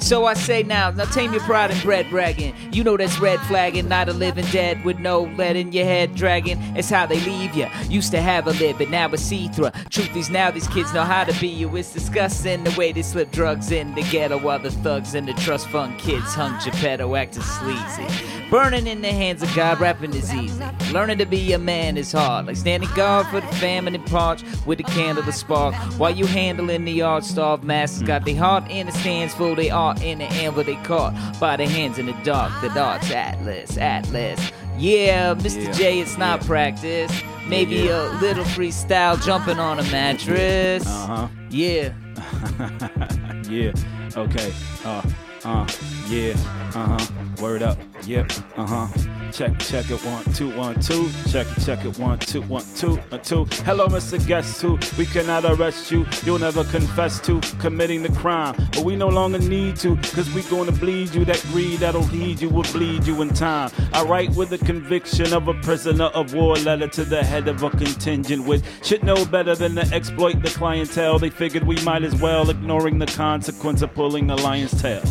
So I say now, now tame your pride and bread bragging. You know that's red flagging, not a living dead with no lead in your head dragging. It's how they leave you. Used to have a lid, but now it's see through. Truth is now these kids know how to be you. It's disgusting the way they slip drugs in the ghetto while the thugs and the trust fund kids hung Geppetto acting sleazy. Burning in the hands of God, rapping is easy. Learning to be a man is hard, like standing guard for the famine and parch with a candle to spark. While you handling the art starved masses, got their heart in the stands full, they art in the anvil they caught by the hands in the dark. The dark's Atlas, Atlas. Yeah, Mr. Yeah, J, it's not practice. Maybe Yeah. a little freestyle jumping on a mattress. Uh huh. Yeah. <laughs> yeah. Okay. Uh. Uh. Yeah. Uh huh. Word up. Yep. Uh huh. Check. Check it. One, two, one, two. Check. Check it. One, two, one, two, a two. Hello, Mr. Guest Who. We cannot arrest you. You'll never confess to committing the crime, but we no longer need to, cause we gonna bleed you. That greed that'll lead you will bleed you in time. I write with the conviction of a prisoner of war letter to the head of a contingent which should know better than to exploit the clientele. They figured we might as well, ignoring the consequence of pulling the lion's tail.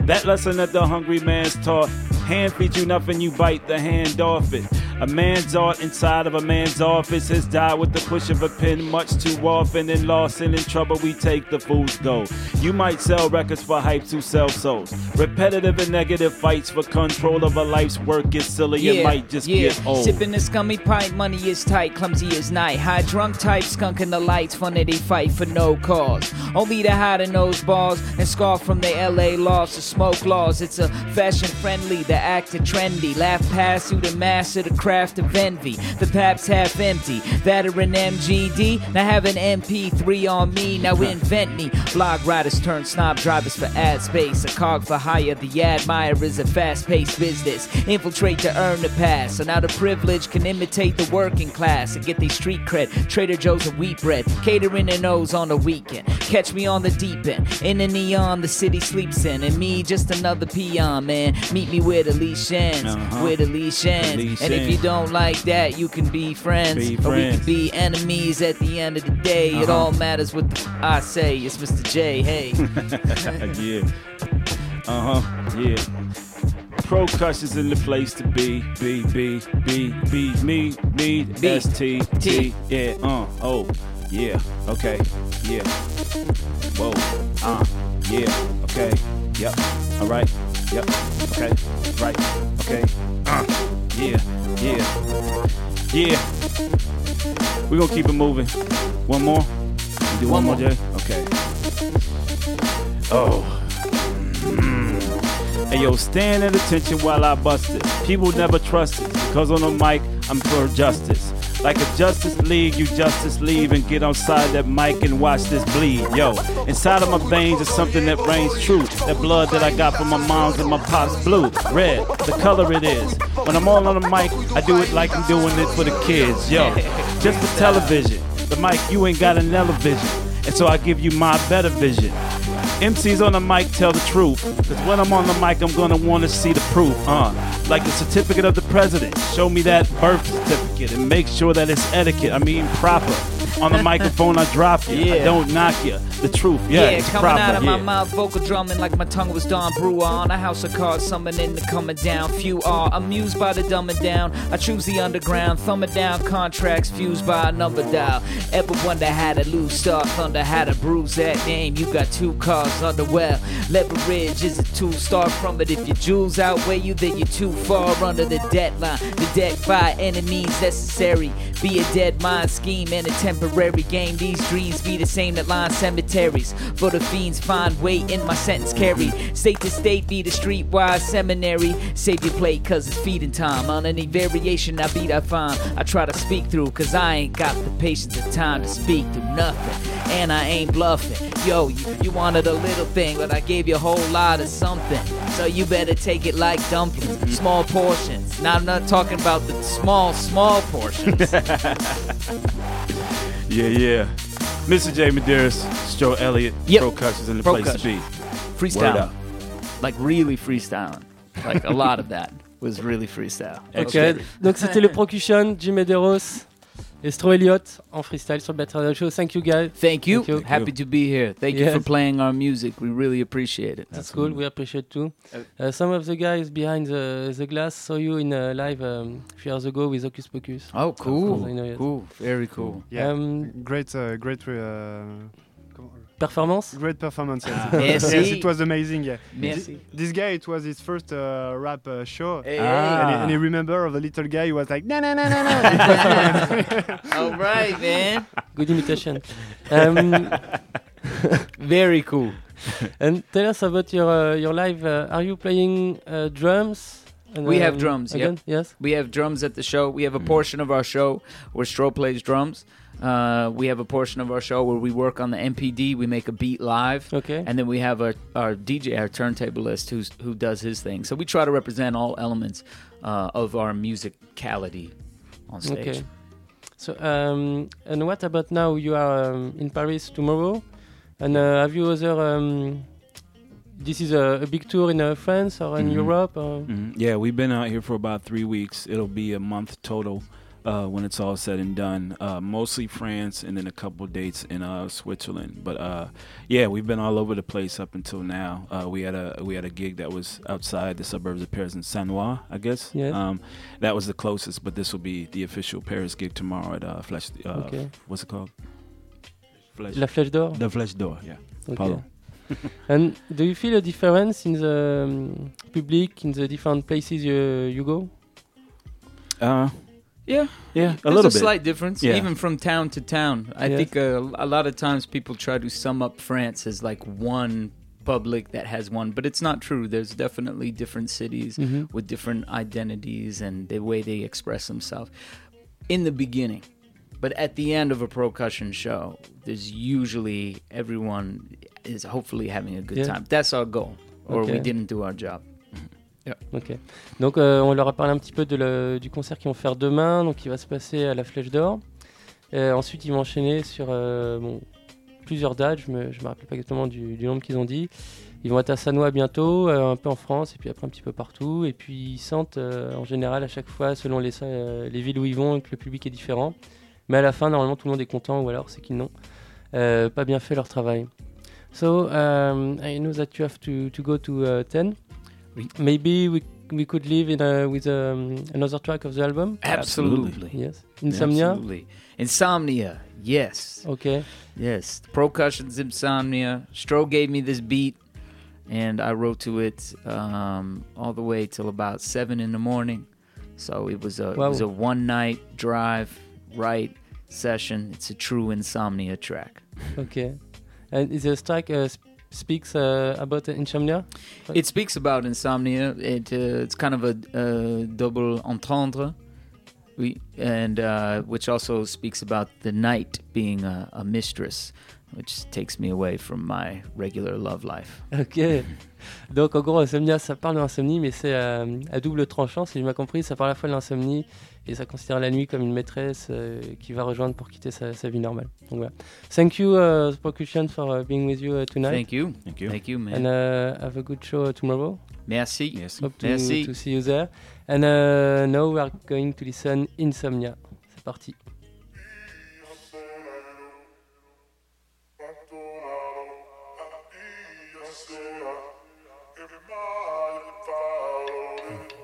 That lesson that the hungry man's taught. Hand feeds you nothing, you bite the hand off it. A man's art inside of a man's office has died with the push of a pen much too often. And lost and in trouble, we take the fool's go. You might sell records for hypes who sell souls. Repetitive and negative fights for control of a life's work is silly. it might just yeah. get old. Sipping the scummy pipe, money is tight, clumsy as night. High drunk type, skunking the lights, funny they fight for no cause. Only to hide in those bars and scarf from the LA laws to smoke laws. It's a fashion friendly, the actor trendy. Laugh past you, the master, the craft of envy. The paps half empty, veteran MGD. Now have an MP3 on me, now invent me. Blog writers turn snob drivers for ad space. A cog for hire, the admire is a fast paced business. Infiltrate to earn the pass. So now the privilege can imitate the working class and get they street cred. Trader Joe's and wheat bread, catering and O's on the weekend. Catch me on the deep end, in the neon the city sleeps in. And me, just another peon, man. Meet me where the leash ends, Uh-huh. where the leash ends. and if you ends. don't like that, you can be friends. Be Or we can be enemies at the end of the day. It Uh-huh. all matters what the I say. It's Mr. J, hey. <laughs> yeah. Uh huh. Yeah. Procussions in the place to be. B, B, B, B, me, me, B. S, T, T. Yeah, uh, oh, yeah, okay, yeah. Whoa, uh, yeah, okay, yep, alright, yep, okay, right, okay, uh, yeah, yeah, yeah. We're gonna keep it moving. One more? You do one, One more, more. Jay? Okay. Oh. Mm. Hey yo, stand at attention while I bust it. People never trust it because on the mic I'm for justice. Like a Justice League, you Justice leave and get outside that mic and watch this bleed. Yo, inside of my veins is something that reigns true. That blood that I got from my mom's and my pop's blue, red, the color it is. When I'm all on the mic, I do it like I'm doing it for the kids. Yo, <laughs> just for television. The mic, you ain't got an television. And so I give you my better vision. MCs on the mic tell the truth. Cause when I'm on the mic, I'm gonna wanna see the proof. Uh, like the certificate of the president. Show me that birth certificate and make sure that it's etiquette. I mean, proper. On the <laughs> microphone, I drop you. I don't knock you. The truth, yeah, Yeah, coming proper. out of my mouth, vocal drumming like my tongue was Don Brewer on a house of cards, summoning the coming down. Few are amused by the dumbing down. I choose the underground, thumbing down contracts fused by a number dial. Ever wonder how to lose star thunder, how to bruise that name? You got two cars under well. Leverage is a two star from it. If your jewels outweigh you, then you're too far under the deadline. The deck by enemies necessary. Be a dead mind scheme and a temporary game. These dreams be the same that line cemeteries. For the fiends find weight in my sentence carry. State to state be the streetwise seminary. Save your plate cause it's feeding time. On any variation I beat I find. I try to speak through cause I ain't got the patience or time to speak through nothing. And I ain't bluffing. Yo, you, you wanted a little thing, but I gave you a whole lot of something. So you better take it like dumplings. Small portions. Now I'm not talking about the small, small portions. <laughs> Yeah, yeah. Mr. J. Medeiros, Joe Elliott, Yep. Procussions in the Pro place Cushion. to be. freestyle. Like really freestyling. Like a lot of that was really freestyle. Ok, donc c'était le Procussions, Jim Medeiros et Stro Elliott en freestyle sur le Better Radio Show. Thank you guys. Thank you. Thank you. Happy to be here. Thank you for playing our music. We really appreciate it. That's cool. We appreciate too. Uh, some of the guys behind the, the glass saw you in a live um, a few years ago with Hocus Pocus. Oh, cool. I know, yes. Cool. Very cool. Yeah, Um, great, uh, great. Uh, Performance? Great performance. Yes, Ah. it was, Merci. yes, it was amazing. Yeah. Merci. This guy, it was his first uh, rap uh, show, Hey. and, he, Ah. and he remember of the little guy. He was like, no, no, no, no, no. It was <laughs> fun. All right, man. Good imitation. <laughs> Um, <laughs> Very cool. and tell us about your uh, your live. Uh, are you playing uh, drums? And, We have um, drums. Again? Yep. Yes. We have drums at the show. We have a portion of our show where Stro plays drums. Uh, we have a portion of our show where we work on the MPD. We make a beat live. Okay. And then we have our, our DJ, our turntablist, who's who does his thing. So we try to represent all elements uh, of our musicality on stage. Okay. So, um, and what about now? You are um, in Paris tomorrow, and uh, have you other? Um, this is a, a big tour in uh, France or in Mhm. Europe. Or? Mhm. Yeah, we've been out here for about three weeks. It'll be a month total. Uh, when it's all said and done. Uh, mostly France, and then a couple dates in uh, Switzerland. But uh, yeah, we've been all over the place up until now. Uh, we had a we had a gig that was outside the suburbs of Paris in Sannois, I guess. Yes. Um, that was the closest, but this will be the official Paris gig tomorrow at uh, Flesh. Uh, Okay. What's it called? Flèche- La Flèche d'Or? The Flèche d'Or, yeah. Okay. Pardon. <laughs> and do you feel a difference in the um, public in the different places you, you go? Uh, Yeah, Yeah, a There's little a bit. slight difference, Yeah. even from town to town. I Yes. think uh, a lot of times people try to sum up France as like one public that has one, but it's not true. There's definitely different cities Mhm. with different identities and the way they express themselves in the beginning. But at the end of a percussion show, there's usually everyone is hopefully having a good Yeah. time. That's our goal, or we didn't do our job. Donc euh, on leur a parlé un petit peu du concert qu'ils vont faire demain, donc il va se passer à la Flèche d'Or. Ensuite ils vont enchaîner sur euh, bon, plusieurs dates, je me, me rappelle pas exactement du, nombre qu'ils ont dit. Ils vont être à Sanois bientôt, euh, un peu en France, et puis après un petit peu partout. Et puis ils sentent en général à chaque fois, selon les, les villes où ils vont, que le public est différent. Mais à la fin, normalement tout le monde est content, ou alors c'est qu'ils n'ont pas bien fait leur travail. So um, I know that you have to, to go to uh, 10. Maybe we we could live in a, with um, another track of the album. Absolutely. Yes. Insomnia. Absolutely. Insomnia. Yes. Okay. Yes. Procussions Insomnia. Stro gave me this beat, and I wrote to it um, all the way till about seven in the morning. So it was a it was a one night drive, right session. It's a true insomnia track. Okay. And is the track uh, sp- speaks uh, about insomnia? It speaks about insomnia. It uh, it's kind of a uh, double entendre, oui, and uh, which also speaks about the night being a, a mistress, which takes me away from my regular love life. Ok. Donc en gros, insomnia, ça parle de l'insomnie, mais c'est euh, à double tranchant, si j'ai bien compris. Ça parle à la fois de l'insomnie et ça considère la nuit comme une maîtresse euh, qui va rejoindre pour quitter sa, sa vie normale. Donc voilà. Thank you, uh, Percussion, for uh, being with you uh, tonight. Thank you. Thank you. Thank you, man. And uh, have a good show tomorrow. Merci. Hope to, Merci. to see you there. And uh, now we are going to listen Insomnia. C'est parti.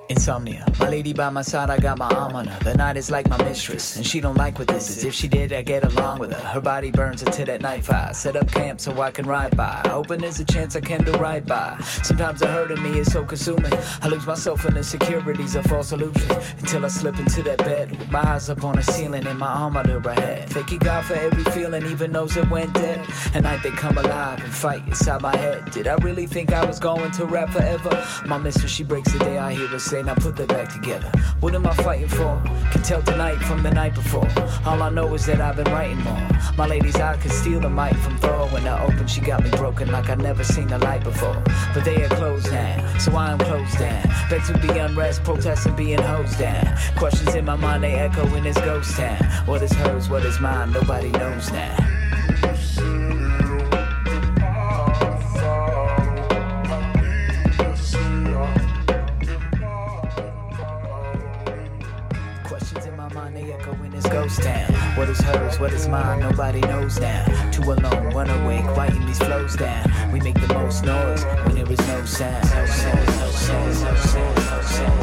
Insomnia. My lady by my side, I got my arm on her. The night is like my mistress, and she don't like what this is. If she did, I get along with her. Her body burns until that night fire. Set up camp so I can ride by. Hoping there's a chance I can do right by. Sometimes the hurt in me is so consuming. I lose myself in the securities of false illusion until I slip into that bed with my eyes up on the ceiling and my arm under her head. Thank you God for every feeling, even those that went dead. At night they come alive and fight inside my head. Did I really think I was going to rap forever? My mistress, she breaks the day I hear her say, now put that back together. What am I fighting for? Can tell tonight from the night before. All I know is that I've been writing more. My lady's eye could steal the mic from Thor. When I opened, she got me broken like I'd never seen the light before. But they are closed now, so I am closed down. Back to the unrest, protesting, being hosed down. Questions in my mind, they echo in this ghost town. What is hers, what is mine, nobody knows now. Is hers, what is mine, nobody knows now. Two alone, one awake, writing these flows down. We make the most noise when there is. No sound, no sound, no sound, no sound, no sound,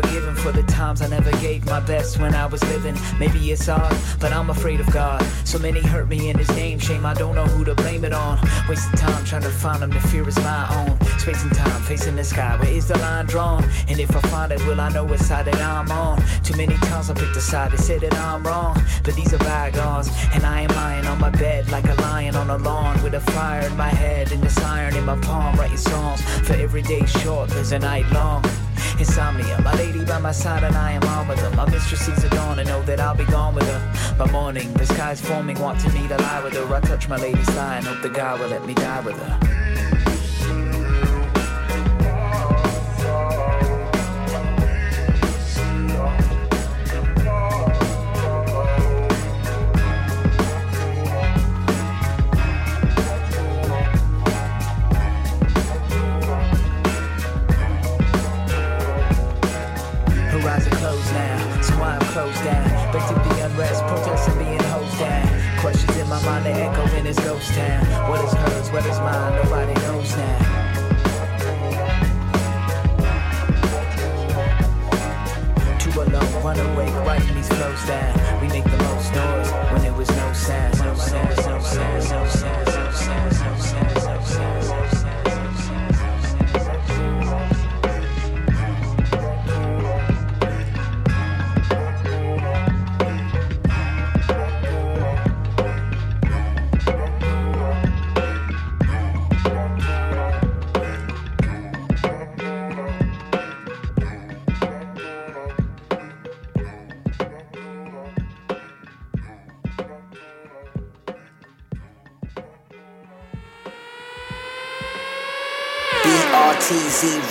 forgiven for the times I never gave my best when I was living. Maybe it's odd, but I'm afraid of God. So many hurt me in his name, shame I don't know who to blame it on. Wasting time trying to find him, the fear is my own. Space and time, facing the sky, where is the line drawn? And if I find it, will I know what side that I'm on? Too many times I picked a side, they said that I'm wrong. But these are bygones, and I am lying on my bed like a lion on a lawn with a fire in my head and this iron in my palm, writing songs for every day short, there's a night long. Insomnia, my lady by my side and I am on with her. My mistress sees the dawn and know that I'll be gone with her. By morning, the sky's forming, wanting me to lie with her. I touch my lady's lie and hope the God will let me die with her. My mind, they echo in this ghost town. What is hers, what is mine, nobody knows now. Too alone, run away, writing these flows down. We make the most noise when there was. No sound, no sound, no sound, no sound,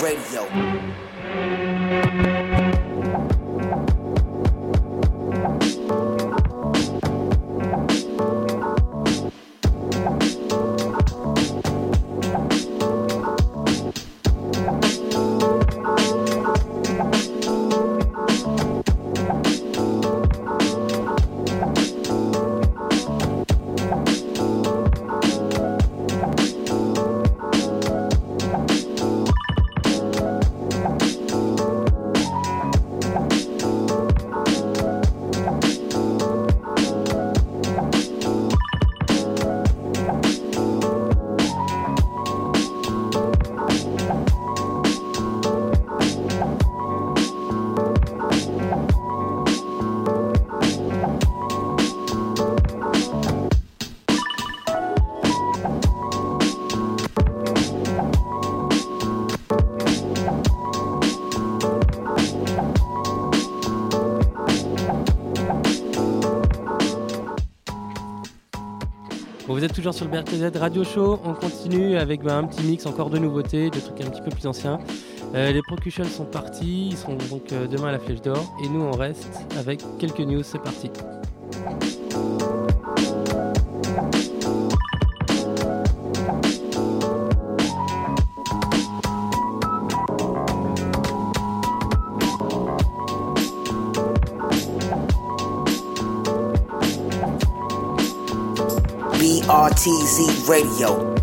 Radio. Toujours sur le BRTZ Radio Show. On continue avec bah, un petit mix, encore de nouveautés, de trucs un petit peu plus anciens. Euh, les Procutions sont partis, ils seront donc euh, demain à la Flèche d'Or. Et nous, on reste avec quelques news. C'est parti. BRTZ Radio.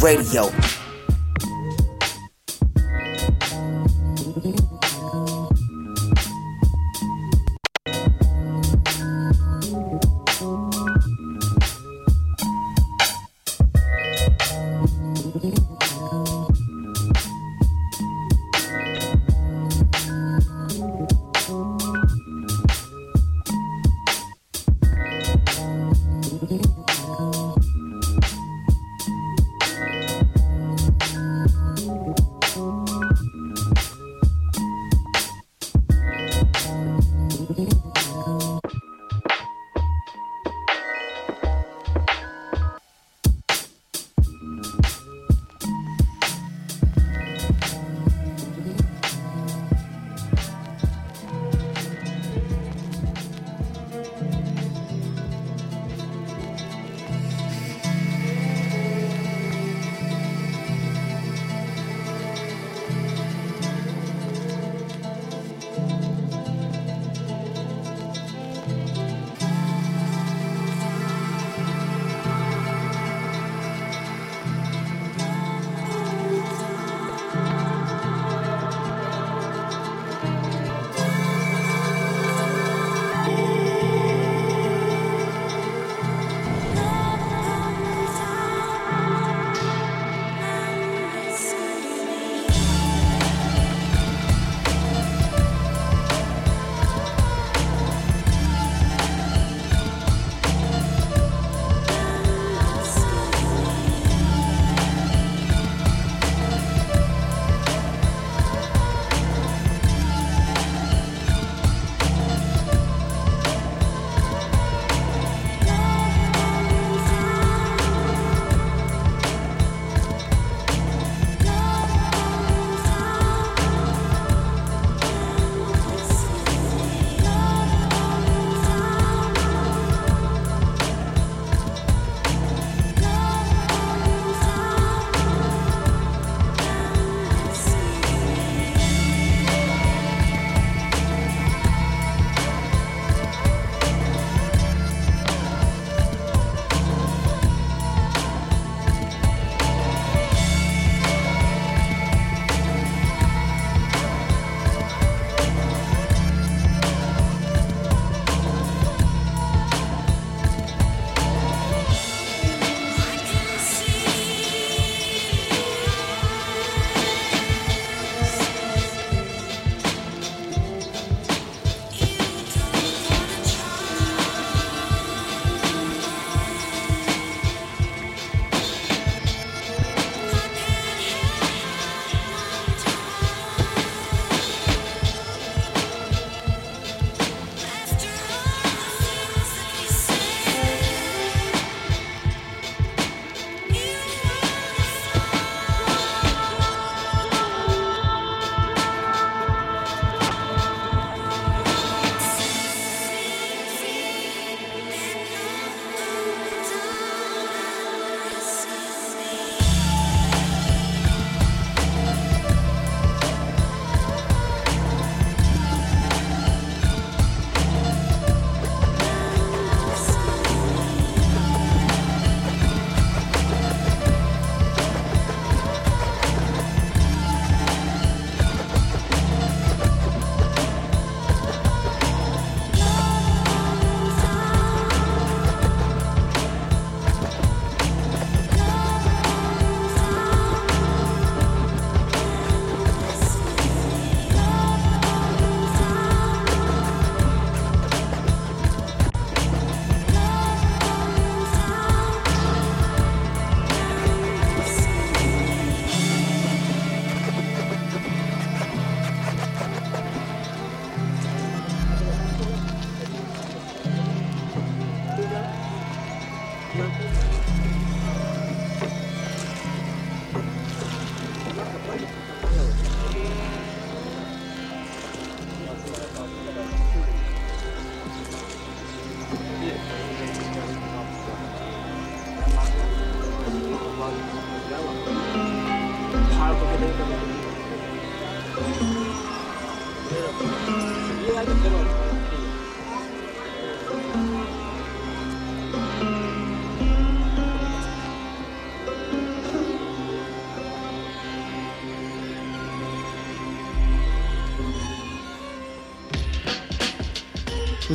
Radio.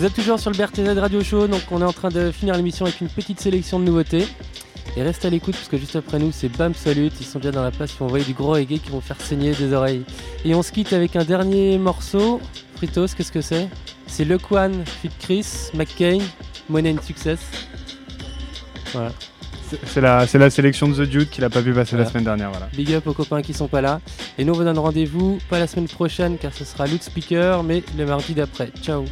Vous êtes toujours sur le BRTZ Radio Show, donc on est en train de finir l'émission avec une petite sélection de nouveautés. Et reste à l'écoute parce que juste après nous c'est Bam Salut, ils sont bien dans la place, ils vont envoyer du gros reggae qui vont faire saigner des oreilles. Et on se quitte avec un dernier morceau. Fritos, qu'est-ce que c'est? C'est Le Quan, Fit Chris, McCain, Money and Success. Voilà. C'est- la, sélection de The Dude qu'il a pas pu passer Voilà. la semaine dernière. Voilà. Big up aux copains qui sont pas là. Et nous on vous donne rendez-vous pas la semaine prochaine car ce sera Speaker mais le mardi d'après. Ciao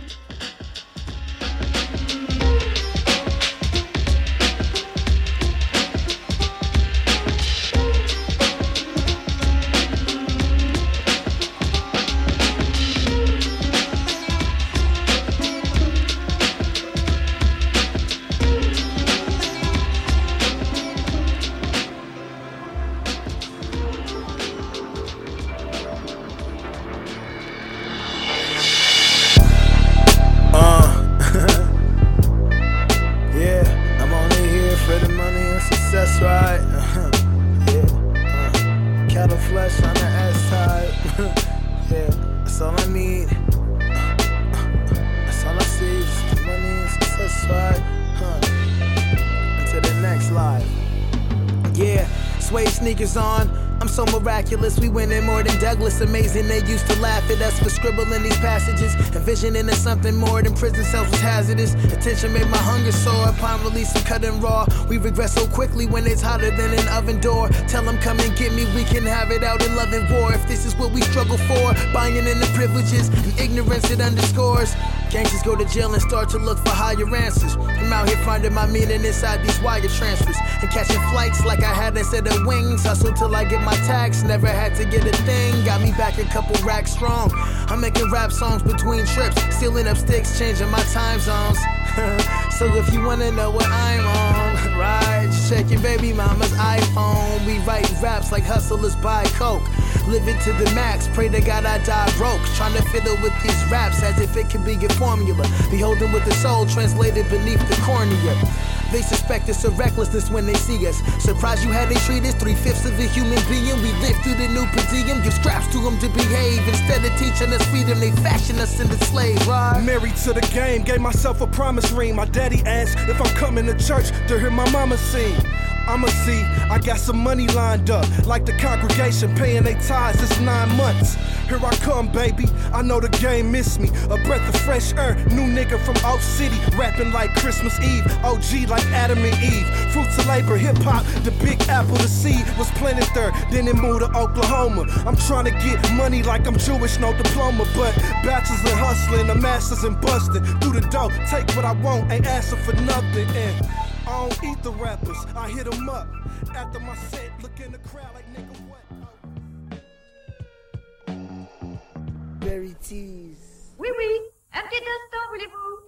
Douglas. Amazing, they used to laugh at us for scribbling these passages. Envisioning us something more than prison cells was hazardous. Attention made my hunger soar upon release and raw. We regret so quickly when it's hotter than an oven door. Tell them come and get me, we can have it out in love and war. If this is what we struggle for, buying in the privileges and ignorance it underscores. Gangsters go to jail and start to look for higher answers. I'm out here finding my meaning inside these wire transfers and catching flights like I had instead of wings. Hustle till I get my tax, never had to get a thing. Got me back a couple racks strong. I'm making rap songs between trips, stealing up sticks, changing my time zones. <laughs> so if you wanna know what I'm on, <laughs> right? Just check your baby mama's iPhone. We write raps like hustlers buy coke. Live it to the max, pray to God I die broke. Trying to fiddle with these raps as if it could be a formula. Beholding with the soul translated beneath the cornea. They suspect it's a recklessness when they see us. Surprised you how they treat us. Three fifths of a human being. We live through the new per. Give scraps to them to behave. Instead of teaching us freedom, they fashion us into slaves, right? Married to the game, gave myself a promise ring. My daddy asked if I'm coming to church to hear my mama sing. I'ma see, I got some money lined up, like the congregation paying their tithes. It's nine months. Here I come, baby. I know the game missed me. A breath of fresh air, new nigga from Oak City, rapping like Christmas Eve. OG like Adam and Eve. Fruits of labor, hip hop, the big apple, the seed was planted there. Then it moved to Oklahoma. I'm trying to get money like I'm Jewish, no diploma, but bachelors and hustling, a master's and busting. Through the dough, take what I want, ain't asking for nothing. And I don't eat the rappers, I hit them up. After my set, look in the crowd like nigga, what? Very tease.